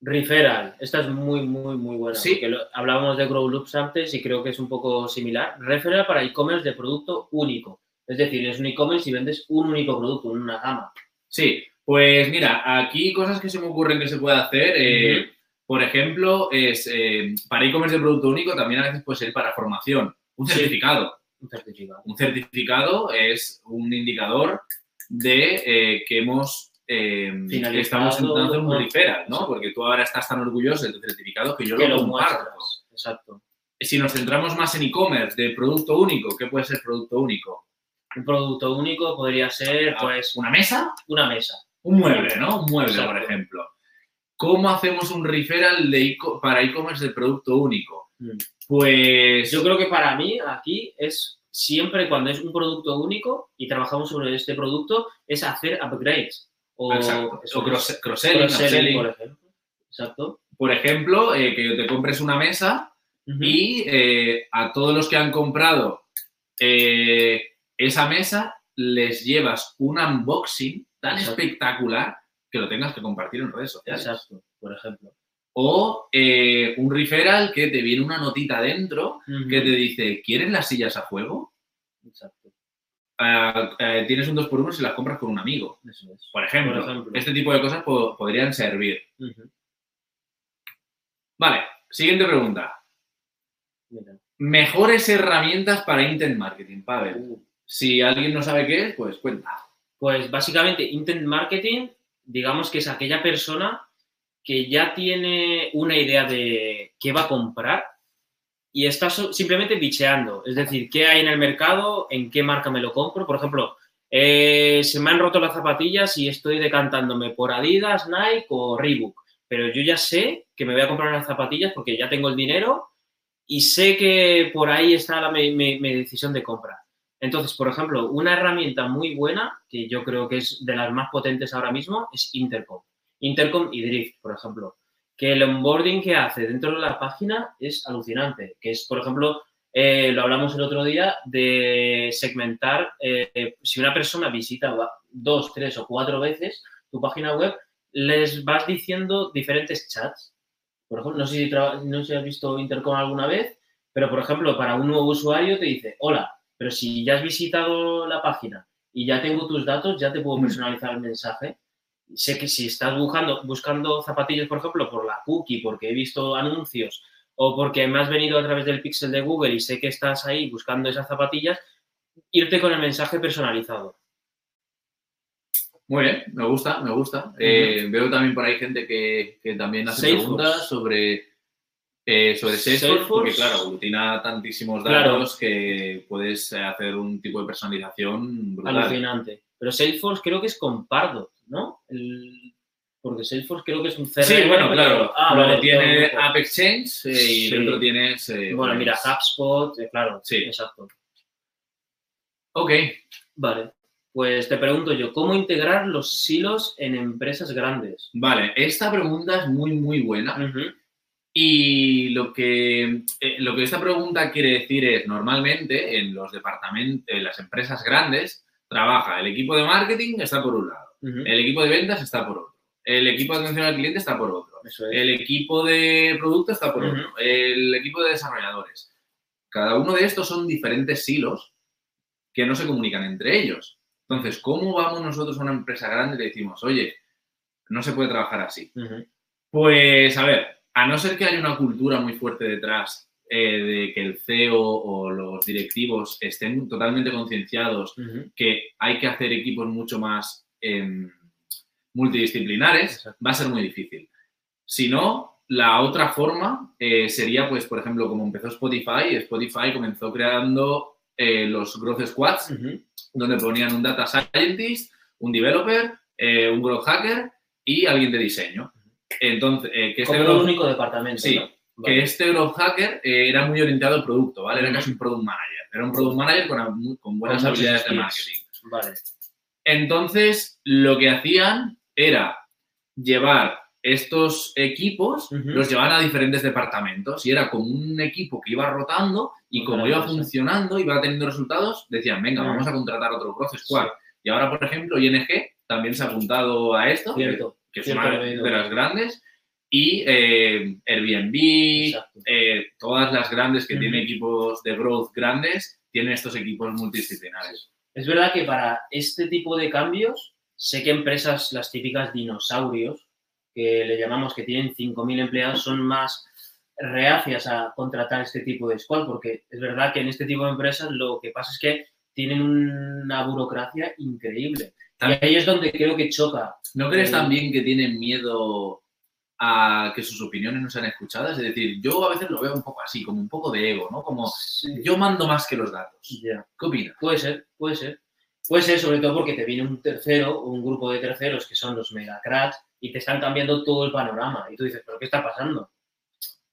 Referral. Esta es muy, muy, muy buena. Sí. porque lo- hablábamos de Grow Loops antes y creo que es un poco similar. Referral para e-commerce de producto único. Es decir, es un e-commerce y vendes un único producto, una gama. Sí. Pues mira, aquí cosas que se me ocurren que se puede hacer. eh. Por ejemplo, es eh, para e-commerce de producto único también a veces puede ser para formación. Un certificado. Un certificado. Un certificado es un indicador de eh, que hemos eh, que estamos intentando hacer un ¿no? Porque tú ahora estás tan orgulloso de tu certificado que yo que lo comparto. Exacto. Si nos centramos más en e-commerce de producto único, ¿qué puede ser producto único? Un producto único podría ser, pues, ¿Una mesa? una mesa. Un mueble, ¿no? Un mueble, Exacto. por ejemplo. ¿Cómo hacemos un referral de e-co- para e-commerce de producto único? Mm. Pues Yo creo que para mí aquí es siempre cuando es un producto único y trabajamos sobre este producto, es hacer upgrades. O, Exacto. eso O es, cross- cross-selling, por ejemplo. Exacto. Por ejemplo, eh, que te compres una mesa y eh, a todos los que han comprado eh, esa mesa les llevas un unboxing tan Exacto. espectacular que lo tengas que compartir en redes sociales. Exacto, por ejemplo. O eh, un referral que te viene una notita dentro Ujú. que te dice, ¿quieres las sillas a fuego? Exacto. Ah, eh, tienes un 2 por 1 si las compras con un amigo. Eso es. Por ejemplo, Por ejemplo. este tipo de cosas po- podrían servir. Vale, siguiente pregunta. Mira. Mejores herramientas para intent marketing, Pavel. Uh. Si alguien no sabe qué es, pues cuenta. Pues básicamente, intent marketing, digamos que es aquella persona que ya tiene una idea de qué va a comprar y está simplemente bicheando. Es decir, qué hay en el mercado, en qué marca me lo compro. Por ejemplo, eh, se me han roto las zapatillas y estoy decantándome por Adidas, Nike o Reebok. Pero yo ya sé que me voy a comprar unas zapatillas porque ya tengo el dinero y sé que por ahí está la, mi decisión de compra. Entonces, por ejemplo, una herramienta muy buena, que yo creo que es de las más potentes ahora mismo, es Intercom. Intercom y Drift, por ejemplo. Que el onboarding que hace dentro de la página es alucinante. Que es, por ejemplo, eh, lo hablamos el otro día de segmentar, eh, si una persona visita dos, tres o cuatro veces tu página web, les vas diciendo diferentes chats. Por ejemplo, no sé si, no sé si has visto Intercom alguna vez, pero por ejemplo, para un nuevo usuario te dice, hola, pero si ya has visitado la página y ya tengo tus datos, ya te puedo Mm. personalizar el mensaje. Sé que si estás buscando, buscando zapatillas, por ejemplo, por la cookie, porque he visto anuncios o porque me has venido a través del pixel de Google y sé que estás ahí buscando esas zapatillas, irte con el mensaje personalizado. Muy bien, me gusta, me gusta. Eh, veo también por ahí gente que, que también hace Salesforce. preguntas sobre, eh, sobre Salesforce, porque claro, aglutina tantísimos Claro. datos que puedes eh, hacer un tipo de personalización brutal. Alucinante. Pero Salesforce creo que es con Pardot, ¿no? El- porque Salesforce creo que es un CRM. Sí, bueno, claro. Ah, Luego vale, tiene el App Exchange eh, y dentro tienes... eh, Bueno, pues- mira, HubSpot, claro. Sí. Exacto. Ok, Vale. Pues te pregunto yo, ¿cómo integrar los silos en empresas grandes? vale. Esta pregunta es muy, muy buena. Ujú. Y lo que, eh, lo que esta pregunta quiere decir es, normalmente en los departamentos, en las empresas grandes, trabaja el equipo de marketing está por un lado, el equipo de ventas está por otro, el equipo de atención al cliente está por otro, es. el equipo de producto está por otro, el equipo de desarrolladores. Cada uno de estos son diferentes silos que no se comunican entre ellos. Entonces, ¿cómo vamos nosotros a una empresa grande y le decimos, oye, no se puede trabajar así? Pues, a ver, a no ser que haya una cultura muy fuerte detrás eh, de que el CEO o los directivos estén totalmente concienciados que hay que hacer equipos mucho más em, multidisciplinares, Exacto. va a ser muy difícil. Si no, la otra forma eh, sería, pues, por ejemplo, como empezó Spotify, Spotify comenzó creando eh, los Growth Squads, donde ponían un data scientist, un developer, un growth hacker y alguien de diseño. Entonces, eh, que este Como growth, único departamento. Sí, ¿no? que este growth hacker eh, era muy orientado al producto, ¿vale? Era casi un product manager. Era un product manager con, con buenas Con habilidades de marketing. Vale. Entonces, lo que hacían era llevar estos equipos, los llevaban a diferentes departamentos y era como un equipo que iba rotando y como iba funcionando, iba teniendo resultados, decían, venga, vamos a contratar otro Growth Squad. Y ahora, por ejemplo, ING también se ha apuntado a esto, Cierto. Que es una de las grandes, y eh, Airbnb, eh, todas las grandes que tienen equipos de growth grandes, tienen estos equipos multidisciplinares. Es verdad que para este tipo de cambios, sé que empresas, las típicas dinosaurios, que le llamamos que tienen 5.000 empleados, son más reacias a contratar este tipo de squad, porque es verdad que en este tipo de empresas lo que pasa es que tienen una burocracia increíble. También- Y ahí es donde creo que choca. ¿No crees también que tienen miedo a que sus opiniones no sean escuchadas? Es decir, yo a veces lo veo un poco así, como un poco de ego, ¿no? Como yo mando más que los datos. Ya. ¿Qué opinas? Puede ser, puede ser. Puede ser, sobre todo porque te viene un tercero un grupo de terceros que son los mega cracks y te están cambiando todo el panorama. Y tú dices, ¿pero qué está pasando?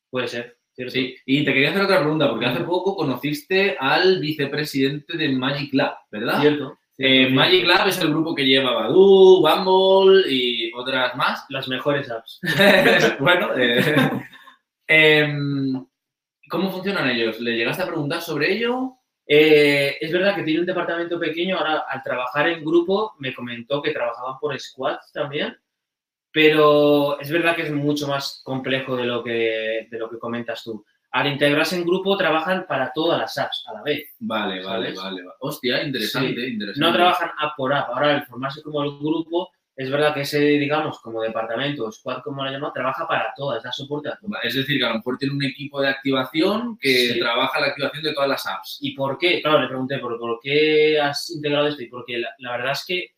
Puede ser, ¿cierto? Sí, y te quería hacer otra pregunta, porque hace poco conociste al vicepresidente de Magic Lab, ¿verdad? ¿Cierto? Eh, Magic. Lab es el grupo que lleva Badoo, Bumble y otras más. Las mejores apps. bueno, eh, em, ¿cómo funcionan ellos? ¿Le llegaste a preguntar sobre ello? Eh, es verdad que tiene un departamento pequeño. Ahora, al trabajar en grupo, me comentó que trabajaban por squads también. Pero es verdad que es mucho más complejo de lo que, de lo que comentas tú. Al integrarse en grupo, trabajan para todas las apps a la vez. Vale, vale, vale. vale. Hostia, interesante, interesante. No trabajan app por app. Ahora, al formarse como el grupo, es verdad que ese, digamos, como departamento o squad, como lo llaman, trabaja para todas, da soporte a todas. Es decir, que a lo mejor tiene un equipo de activación que Sí. trabaja la activación de todas las apps. ¿Y por qué? Claro, le pregunté, ¿por, por qué has integrado esto? Y porque la, la verdad es que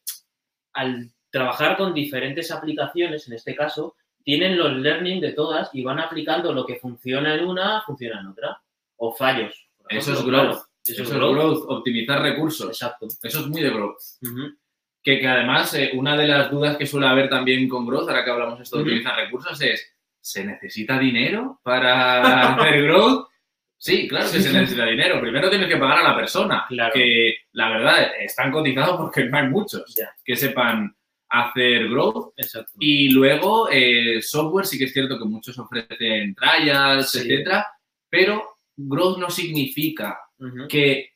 al trabajar con diferentes aplicaciones, en este caso, tienen los learning de todas y van aplicando lo que funciona en una, funciona en otra. O fallos. Eso es growth. claro. Eso, es growth. optimizar recursos. Exacto. Eso es muy de growth. Que, que además, eh, una de las dudas que suele haber también con growth, ahora que hablamos esto de optimizar recursos, es, ¿se necesita dinero para hacer growth? Sí, claro que se necesita dinero. Primero tienes que pagar a la persona, Claro. que la verdad están cotizados porque no hay muchos que sepan hacer growth. exacto. Y luego, eh, software, sí que es cierto que muchos ofrecen trials, Sí. etcétera, pero growth no significa que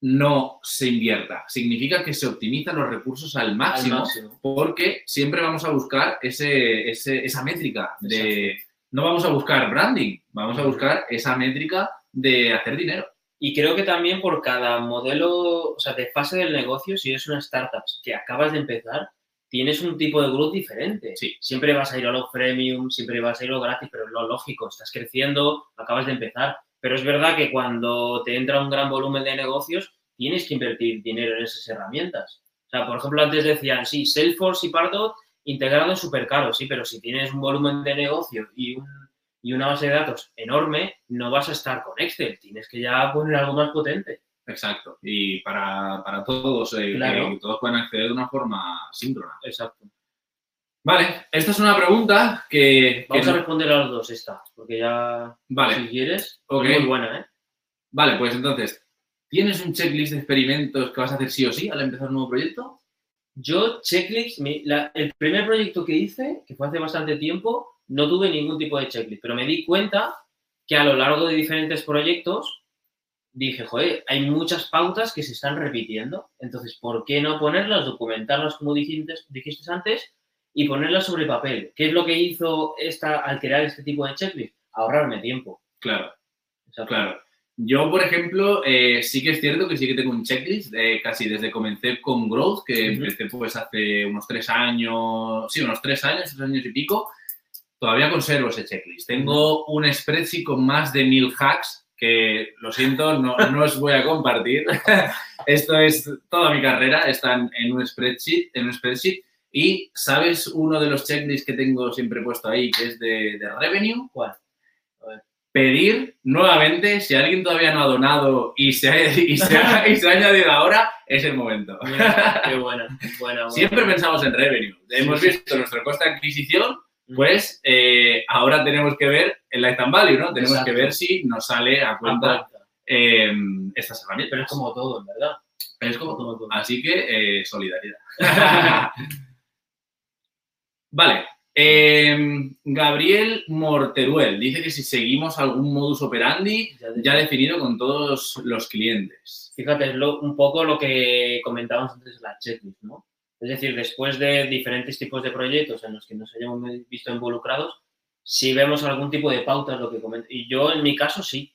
no se invierta, significa que se optimizan los recursos al Al máximo, porque siempre vamos a buscar ese, ese- esa métrica de... No vamos a buscar branding, vamos a buscar esa métrica de hacer dinero. Y creo que también por cada modelo, o sea, de fase del negocio, si eres una startup que acabas de empezar, tienes un tipo de growth diferente. Sí. Siempre vas a ir a lo freemium, siempre vas a ir a lo gratis, pero es lo lógico, estás creciendo, acabas de empezar. Pero es verdad que cuando te entra un gran volumen de negocios, tienes que invertir dinero en esas herramientas. O sea, por ejemplo, antes decían, sí, Salesforce y Pardot integrados súper caros, sí, pero si tienes un volumen de negocio y, un- y una base de datos enorme, no vas a estar con Excel, tienes que ya poner algo más potente. Exacto. Y para, para todos, eh, Claro. que todos puedan acceder de una forma síncrona. Exacto. Vale, esta es una pregunta que... que Vamos a responder a los dos esta, porque ya, Vale. si quieres, es muy buena, ¿eh? Vale, pues entonces, ¿tienes un checklist de experimentos que vas a hacer sí o sí al empezar un nuevo proyecto? Yo, checklist, mi- la- el primer proyecto que hice, que fue hace bastante tiempo, no tuve ningún tipo de checklist, pero me di cuenta que a lo largo de diferentes proyectos dije, joder, hay muchas pautas que se están repitiendo, entonces, ¿por qué no ponerlas, documentarlas como dijiste, dijiste antes y ponerlas sobre papel? ¿Qué es lo que hizo esta, al crear este tipo de checklist? Ahorrarme tiempo. Claro, claro. Yo, por ejemplo, eh, sí que es cierto que sí que tengo un checklist casi desde comencé con Growth, que empecé pues hace unos tres años, sí, unos tres años, tres años y pico. Todavía conservo ese checklist. Tengo un spreadsheet con más de mil hacks que, lo siento, no, no os voy a compartir. Esto es toda mi carrera, están en un spreadsheet, en un spreadsheet. Y, ¿sabes uno de los checklists que tengo siempre puesto ahí, que es de, de revenue? ¿Cuál? pedir nuevamente, si alguien todavía no ha donado y se ha, y se ha- y se ha añadido ahora, es el momento. Mira, qué buena, buena, buena. Siempre pensamos en revenue. Hemos Sí, sí. visto nuestro coste de adquisición. Pues eh, ahora tenemos que ver el lifetime value, ¿no? Tenemos Exacto. que ver si nos sale a cuenta eh, estas herramientas. Pero es como todo, en verdad. Es como todo. Como todo. Así que, eh, solidaridad. vale. eh, Gabriel Morteruel dice que si seguimos algún modus operandi Ya de- ya definido con todos los clientes. Fíjate, es lo- un poco lo que comentábamos antes de la checklist, ¿no? Es decir, después de diferentes tipos de proyectos en los que nos hayamos visto involucrados, si vemos algún tipo de pautas, lo que comenta. Y yo, en mi caso, sí.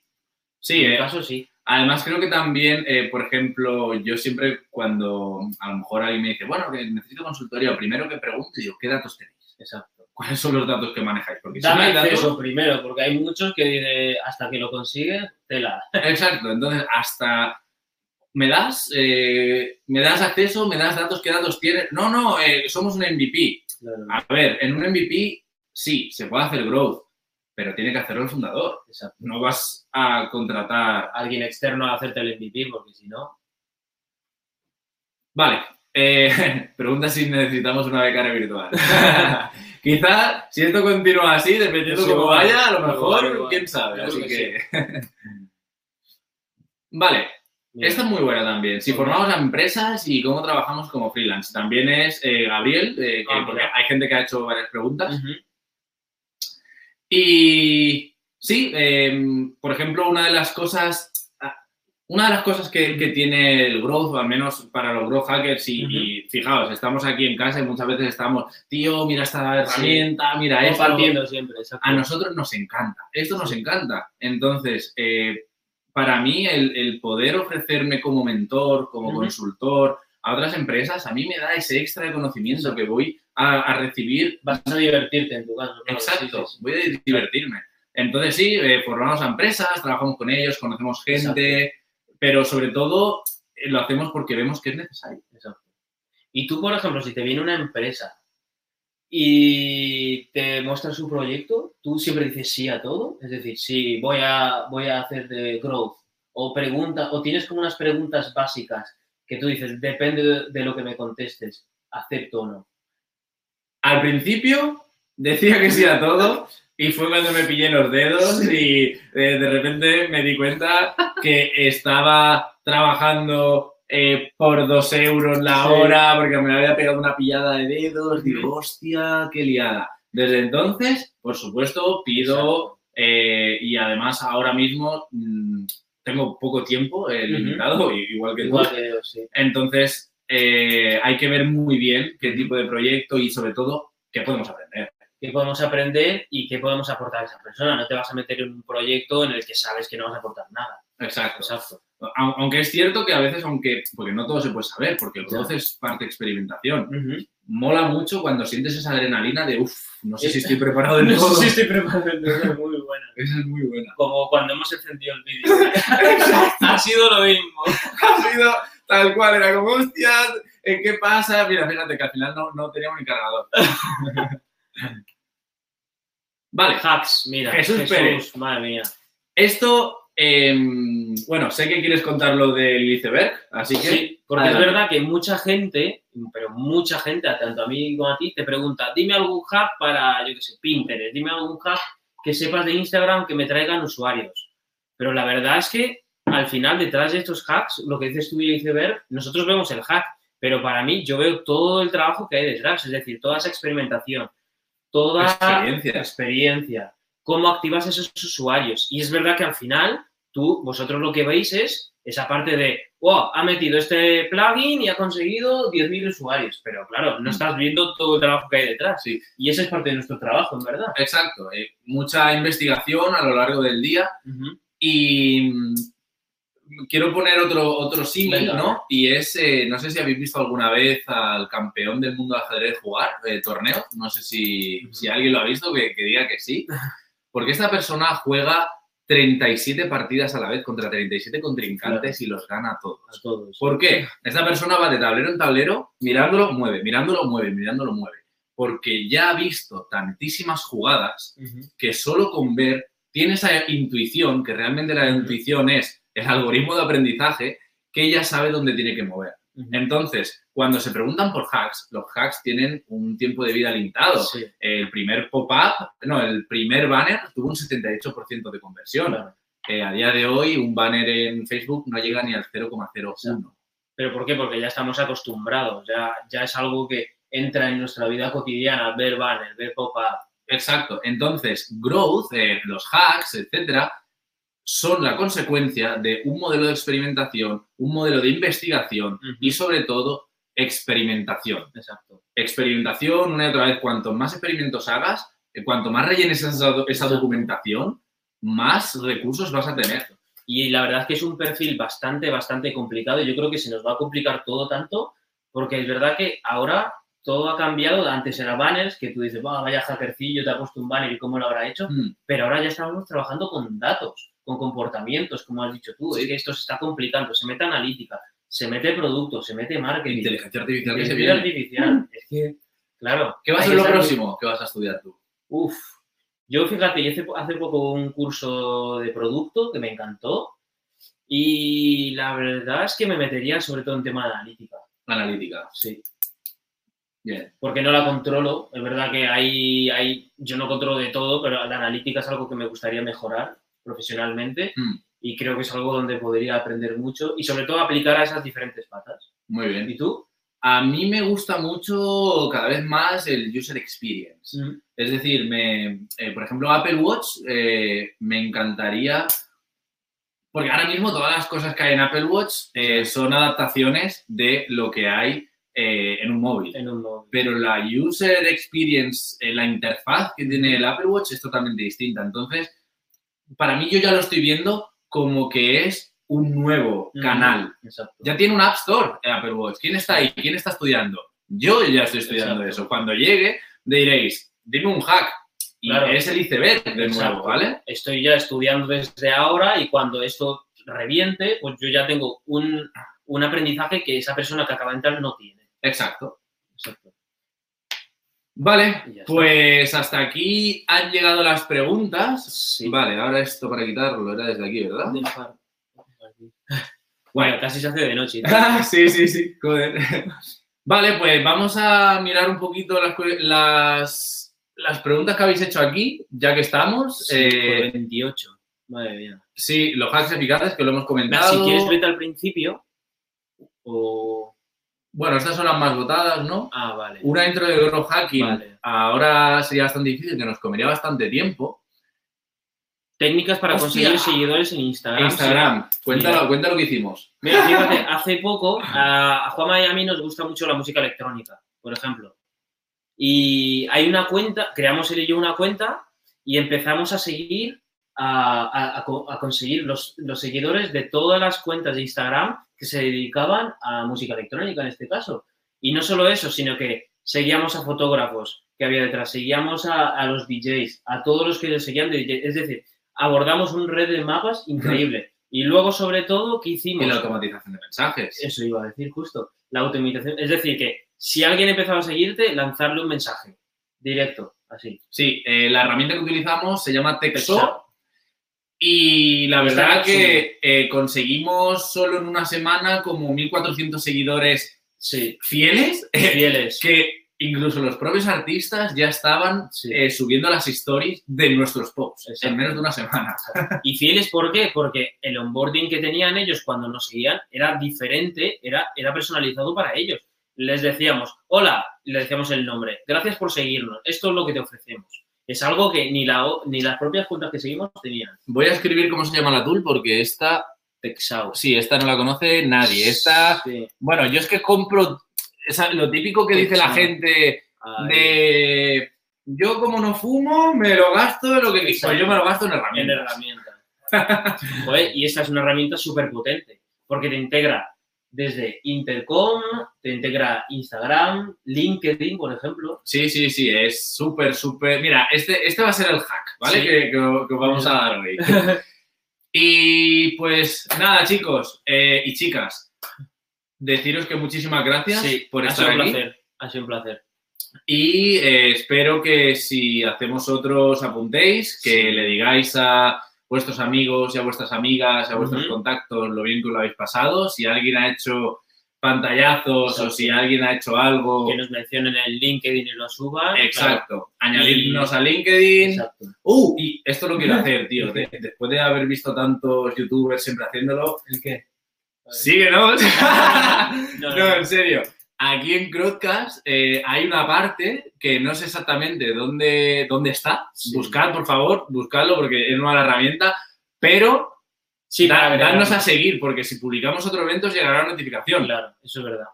Sí, en mi eh, caso, sí. además creo que también, eh, por ejemplo, yo siempre cuando a lo mejor alguien me dice, bueno, que necesito consultoría, primero que pregunto, digo, ¿qué datos tenéis? Exacto. ¿Cuáles son los datos que manejáis? Porque si no Dame hay datos- acceso primero, porque hay muchos que eh, hasta que lo consigue, tela. Exacto, entonces hasta ¿me das, eh, ¿me das acceso? ¿Me das datos? ¿Qué datos tienes? No, no, eh, somos un MVP. A ver, en un MVP sí, se puede hacer growth, pero tiene que hacerlo el fundador. Exacto. No vas a contratar. Alguien externo a hacerte el MVP, porque si no. Vale, eh, pregunta si necesitamos una becaria virtual. Quizá si esto continúa así, dependiendo Pues cómo vaya, a lo mejor, igual. quién sabe. Así que. vale, esta es muy buena también. Si formamos a empresas y cómo trabajamos como freelance. También es eh, Gabriel, eh, que- Ah, porque hay gente que ha hecho varias preguntas. Y sí, eh, por ejemplo, una de las cosas, ah, una de las cosas que, que tiene el growth, o al menos para los growth hackers, y, y fijaos, estamos aquí en casa y muchas veces estamos, tío, mira esta herramienta, mira esto. Compartiendo siempre. A nosotros nos encanta, esto nos encanta. Entonces, eh, para mí, el, el poder ofrecerme como mentor, como consultor a otras empresas, a mí me da ese extra de conocimiento que voy a, a recibir Vas a divertirte en tu caso. Exacto, sí, sí, sí. voy a divertirme. Entonces sí, eh, formamos a empresas, trabajamos con ellos, conocemos gente, pero sobre todo eh, lo hacemos porque vemos que es necesario. Exacto. Y tú, por ejemplo, si te viene una empresa y te muestra su proyecto, tú siempre dices sí a todo. Es decir, sí, voy a, voy a hacer de growth. O pregunta, o tienes como unas preguntas básicas que tú dices, depende de, de lo que me contestes, acepto o no. Al principio decía que sí a todo y fue cuando me pillé los dedos y eh, de repente me di cuenta que estaba trabajando eh, por dos euros la Sí. hora porque me había pegado una pillada de dedos. Digo, hostia, qué liada. Desde entonces, por supuesto, pido eh, y además ahora mismo mm, tengo poco tiempo eh, limitado, igual que tú. Igual que yo, sí. Entonces, hay que ver muy bien qué tipo de proyecto y sobre todo qué podemos aprender. qué podemos aprender y qué podemos aportar a esa persona. No te vas a meter en un proyecto en el que sabes que no vas a aportar nada. Exacto. Exacto. Au- Aunque es cierto que a veces, aunque, porque no todo se puede saber, porque el growth es parte de experimentación. Mola mucho cuando sientes esa adrenalina de, uff, no sé si estoy preparado del No todo. sé si estoy preparado, es muy buena. Esa es muy buena. Como cuando hemos encendido el vídeo. ha sido lo mismo. ha sido tal cual, era como, hostias, ¿eh, ¿qué pasa? Mira, fíjate que al final no, no teníamos ni cargador. vale, Hacks, mira. Jesús Pérez. Madre mía. esto, em, bueno, sé que quieres contar lo del iceberg, así que... Sí, porque adelante. es verdad que mucha gente, pero mucha gente, tanto a mí como a ti, te pregunta, dime algún hack para, yo qué sé, Pinterest, dime algún hack que sepas de Instagram que me traigan usuarios. Pero la verdad es que al final, detrás de estos hacks, lo que dices tú y iceberg, nosotros vemos el hack, pero para mí yo veo todo el trabajo que hay detrás, es decir, toda esa experimentación, toda Experiencia. experiencia, cómo activas esos usuarios. Y es verdad que al final, tú, vosotros lo que veis es esa parte de, wow, ha metido este plugin y ha conseguido 10.000 usuarios. Pero claro, no estás viendo todo el trabajo que hay detrás. Sí. Y ese es parte de nuestro trabajo, en verdad. Exacto, eh, mucha investigación a lo largo del día y mm, quiero poner otro, otro símil. ¿no? Y es, eh, no sé si habéis visto alguna vez al campeón del mundo de ajedrez jugar, eh, torneo, no sé si, si alguien lo ha visto, que, que diga que sí, porque esta persona juega 37 partidas a la vez contra 37 contrincantes y los gana a todos. A todos. ¿Por qué? Esta persona va de tablero en tablero, mirándolo, mueve, mirándolo, mueve, mirándolo, mueve. Porque ya ha visto tantísimas jugadas que solo con ver tiene esa intuición, que realmente la intuición es el algoritmo de aprendizaje, que ella sabe dónde tiene que mover. Entonces, cuando se preguntan por hacks, los hacks tienen un tiempo de vida limitado. Sí, El primer pop-up, no, el primer banner tuvo un 78% de conversión. claro. Eh, a día de hoy, un banner en Facebook no llega ni al 0,01. ¿Pero por qué? Porque ya estamos acostumbrados, ya, ya es algo que entra en nuestra vida cotidiana, ver banners, ver pop-up. Exacto. Entonces, growth, eh, los hacks, etcétera, son la consecuencia de un modelo de experimentación, un modelo de investigación Ujú. y, sobre todo, experimentación. Exacto. Experimentación, una y otra vez, cuanto más experimentos hagas, eh, cuanto más rellenes esa, esa documentación, más recursos vas a tener. Y la verdad es que es un perfil bastante, bastante complicado. Yo creo que se nos va a complicar todo tanto, porque es verdad que ahora todo ha cambiado. Antes era banners, que tú dices, "Buah, vaya hackercillo, te ha puesto un banner y cómo lo habrá hecho. Mm, Pero ahora ya estamos trabajando con datos, con comportamientos, como has dicho tú. Es que esto se está complicando. Se mete analítica, se mete producto, se mete marketing. Inteligencia artificial que se Inteligencia viene. artificial. Es que, claro. ¿Qué va a ser lo próximo que vas a estudiar tú? Uf. Yo, fíjate, hice hace poco un curso de producto que me encantó. Y la verdad es que me metería sobre todo en tema de analítica. Analítica. Sí. Bien. porque no la controlo. Es verdad que hay, hay, yo no controlo de todo, pero la analítica es algo que me gustaría mejorar profesionalmente Mm, y creo que es algo donde podría aprender mucho y sobre todo aplicar a esas diferentes patas. muy bien. ¿Y tú? A mí me gusta mucho cada vez más el user experience. Es decir, me, eh, por ejemplo, Apple Watch eh, me encantaría, porque ahora mismo todas las cosas que hay en Apple Watch eh, son adaptaciones de lo que hay en un móvil. En un móvil. Pero la user experience, la interfaz que tiene el Apple Watch es totalmente distinta. Entonces, para mí yo ya lo estoy viendo como que es un nuevo canal. Exacto. Ya tiene un App Store el Apple Watch. ¿Quién está ahí? ¿Quién está estudiando? Yo ya estoy estudiando Exacto. eso. Cuando llegue, diréis, dime un hack. Y Claro. es el iceberg de nuevo. ¿vale? Estoy ya estudiando desde ahora y cuando esto reviente, pues yo ya tengo un, un aprendizaje que esa persona que acaba de entrar no tiene. Exacto. Exacto. Vale, pues hasta aquí han llegado las preguntas. Sí. Vale, ahora esto para quitarlo era desde aquí, ¿verdad? Bueno, casi se hace de noche. sí, sí, sí, joder. Vale, pues vamos a mirar un poquito las, las, las preguntas que habéis hecho aquí, ya que estamos. Sí, Eh, por 28. Madre mía. sí, los hacks eficaces que lo hemos comentado. Si quieres, vete al principio. O. Bueno, estas son las más votadas, ¿no? Ah, vale. Una intro de growth hacking. Vale. Ahora sería bastante difícil, que nos comería bastante tiempo. Técnicas para Hostia. conseguir seguidores en Instagram. Instagram, cuéntalo, Mira. cuéntalo lo que hicimos. Mira, fíjate, hace poco a, a Juanma y a mí nos gusta mucho la música electrónica, por ejemplo. Y hay una cuenta, creamos él y yo una cuenta y empezamos a seguir, a, a- a conseguir los, los seguidores de todas las cuentas de Instagram que se dedicaban a música electrónica en este caso. Y no solo eso, sino que seguíamos a fotógrafos que había detrás, seguíamos a, a los DJs, a todos los que seguían de DJ. Es decir, abordamos un red de mapas increíble. Y luego, sobre todo, ¿qué hicimos? Y la automatización de mensajes. Eso iba a decir justo. La automatización. Es decir, que si alguien empezaba a seguirte, lanzarle un mensaje directo, así. Sí, eh, la herramienta que utilizamos se llama Texo. Y la verdad que eh, conseguimos solo en una semana como 1.400 seguidores Sí, fieles, fieles. que incluso los propios artistas ya estaban eh, subiendo las stories de nuestros posts Exacto. en menos de una semana. Y fieles, ¿por qué? Porque el onboarding que tenían ellos cuando nos seguían era diferente, era, era personalizado para ellos. Les decíamos, hola, le decíamos el nombre, gracias por seguirnos, esto es lo que te ofrecemos. Es algo que ni, la, ni las propias cuentas que seguimos tenían. Voy a escribir cómo se llama la tool porque esta, Texao. sí, esta no la conoce nadie. Esta, Sí. bueno, yo es que compro esa- lo típico que dice la gente de yo como no fumo, me lo gasto en lo que Exacto. pues yo me lo gasto en en herramientas. herramienta. Joder, y esta es una herramienta súper potente, porque te integra desde Intercom, te integra Instagram, LinkedIn, por ejemplo. Sí, sí, sí, es súper, súper. Mira, este, este va a ser el hack, ¿vale? Sí. Que, que- que os vamos a dar hoy. Y pues nada, chicos eh, y chicas, deciros que muchísimas gracias Sí, por ha sido estar un aquí. placer. Ha sido un placer. Y eh, espero que si hacemos otros apuntéis, que Sí. le digáis a vuestros amigos y a vuestras amigas, a vuestros contactos lo bien que lo habéis pasado. Si alguien ha hecho pantallazos o si alguien ha hecho algo. Que nos mencionen en LinkedIn y lo suban. Exacto. Añadirnos a LinkedIn. Exacto. Uh, y esto lo quiero hacer, tío. de- después de haber visto tantos youtubers siempre haciéndolo, ¿El qué? síguenos. No, No, no. en serio. Aquí en Crowdcast eh, hay una parte que no sé exactamente dónde, dónde está. Sí. Buscad, por favor, buscadlo porque es nueva la herramienta. Pero Sí, da- dadnos a seguir porque si publicamos otro evento os llegará una notificación. Claro, eso es verdad.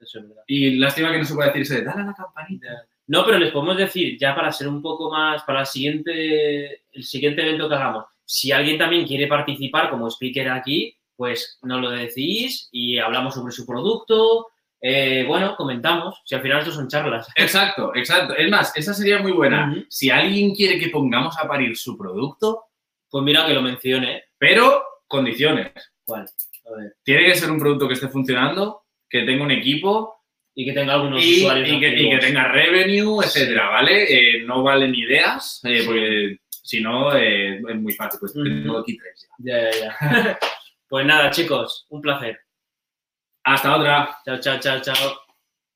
Eso es verdad. Y lástima que no se puede decir eso de dale a la campanita. No, pero les podemos decir, ya para ser un poco más, para el siguiente, el siguiente evento que hagamos, si alguien también quiere participar como speaker aquí, pues nos lo decís y hablamos sobre su producto. Eh, bueno, comentamos. Si al final esto son charlas. Exacto, exacto. Es más, esa sería muy buena. Si alguien quiere que pongamos a parir su producto, Pues mira que lo mencione. Pero condiciones. ¿Cuál? A ver. Tiene que ser un producto que esté funcionando, que tenga un equipo Y que tenga algunos y, usuarios. y que, y que tenga revenue, etcétera, ¿vale? Eh, no valen ideas, eh, porque si no eh, es muy fácil. Pues tengo aquí tres ya. Ya, ya, ya. pues nada, chicos, un placer. Hasta otra. Chao, chao, chao, chao.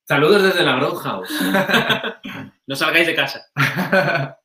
Saludos desde la Growth House. No salgáis de casa.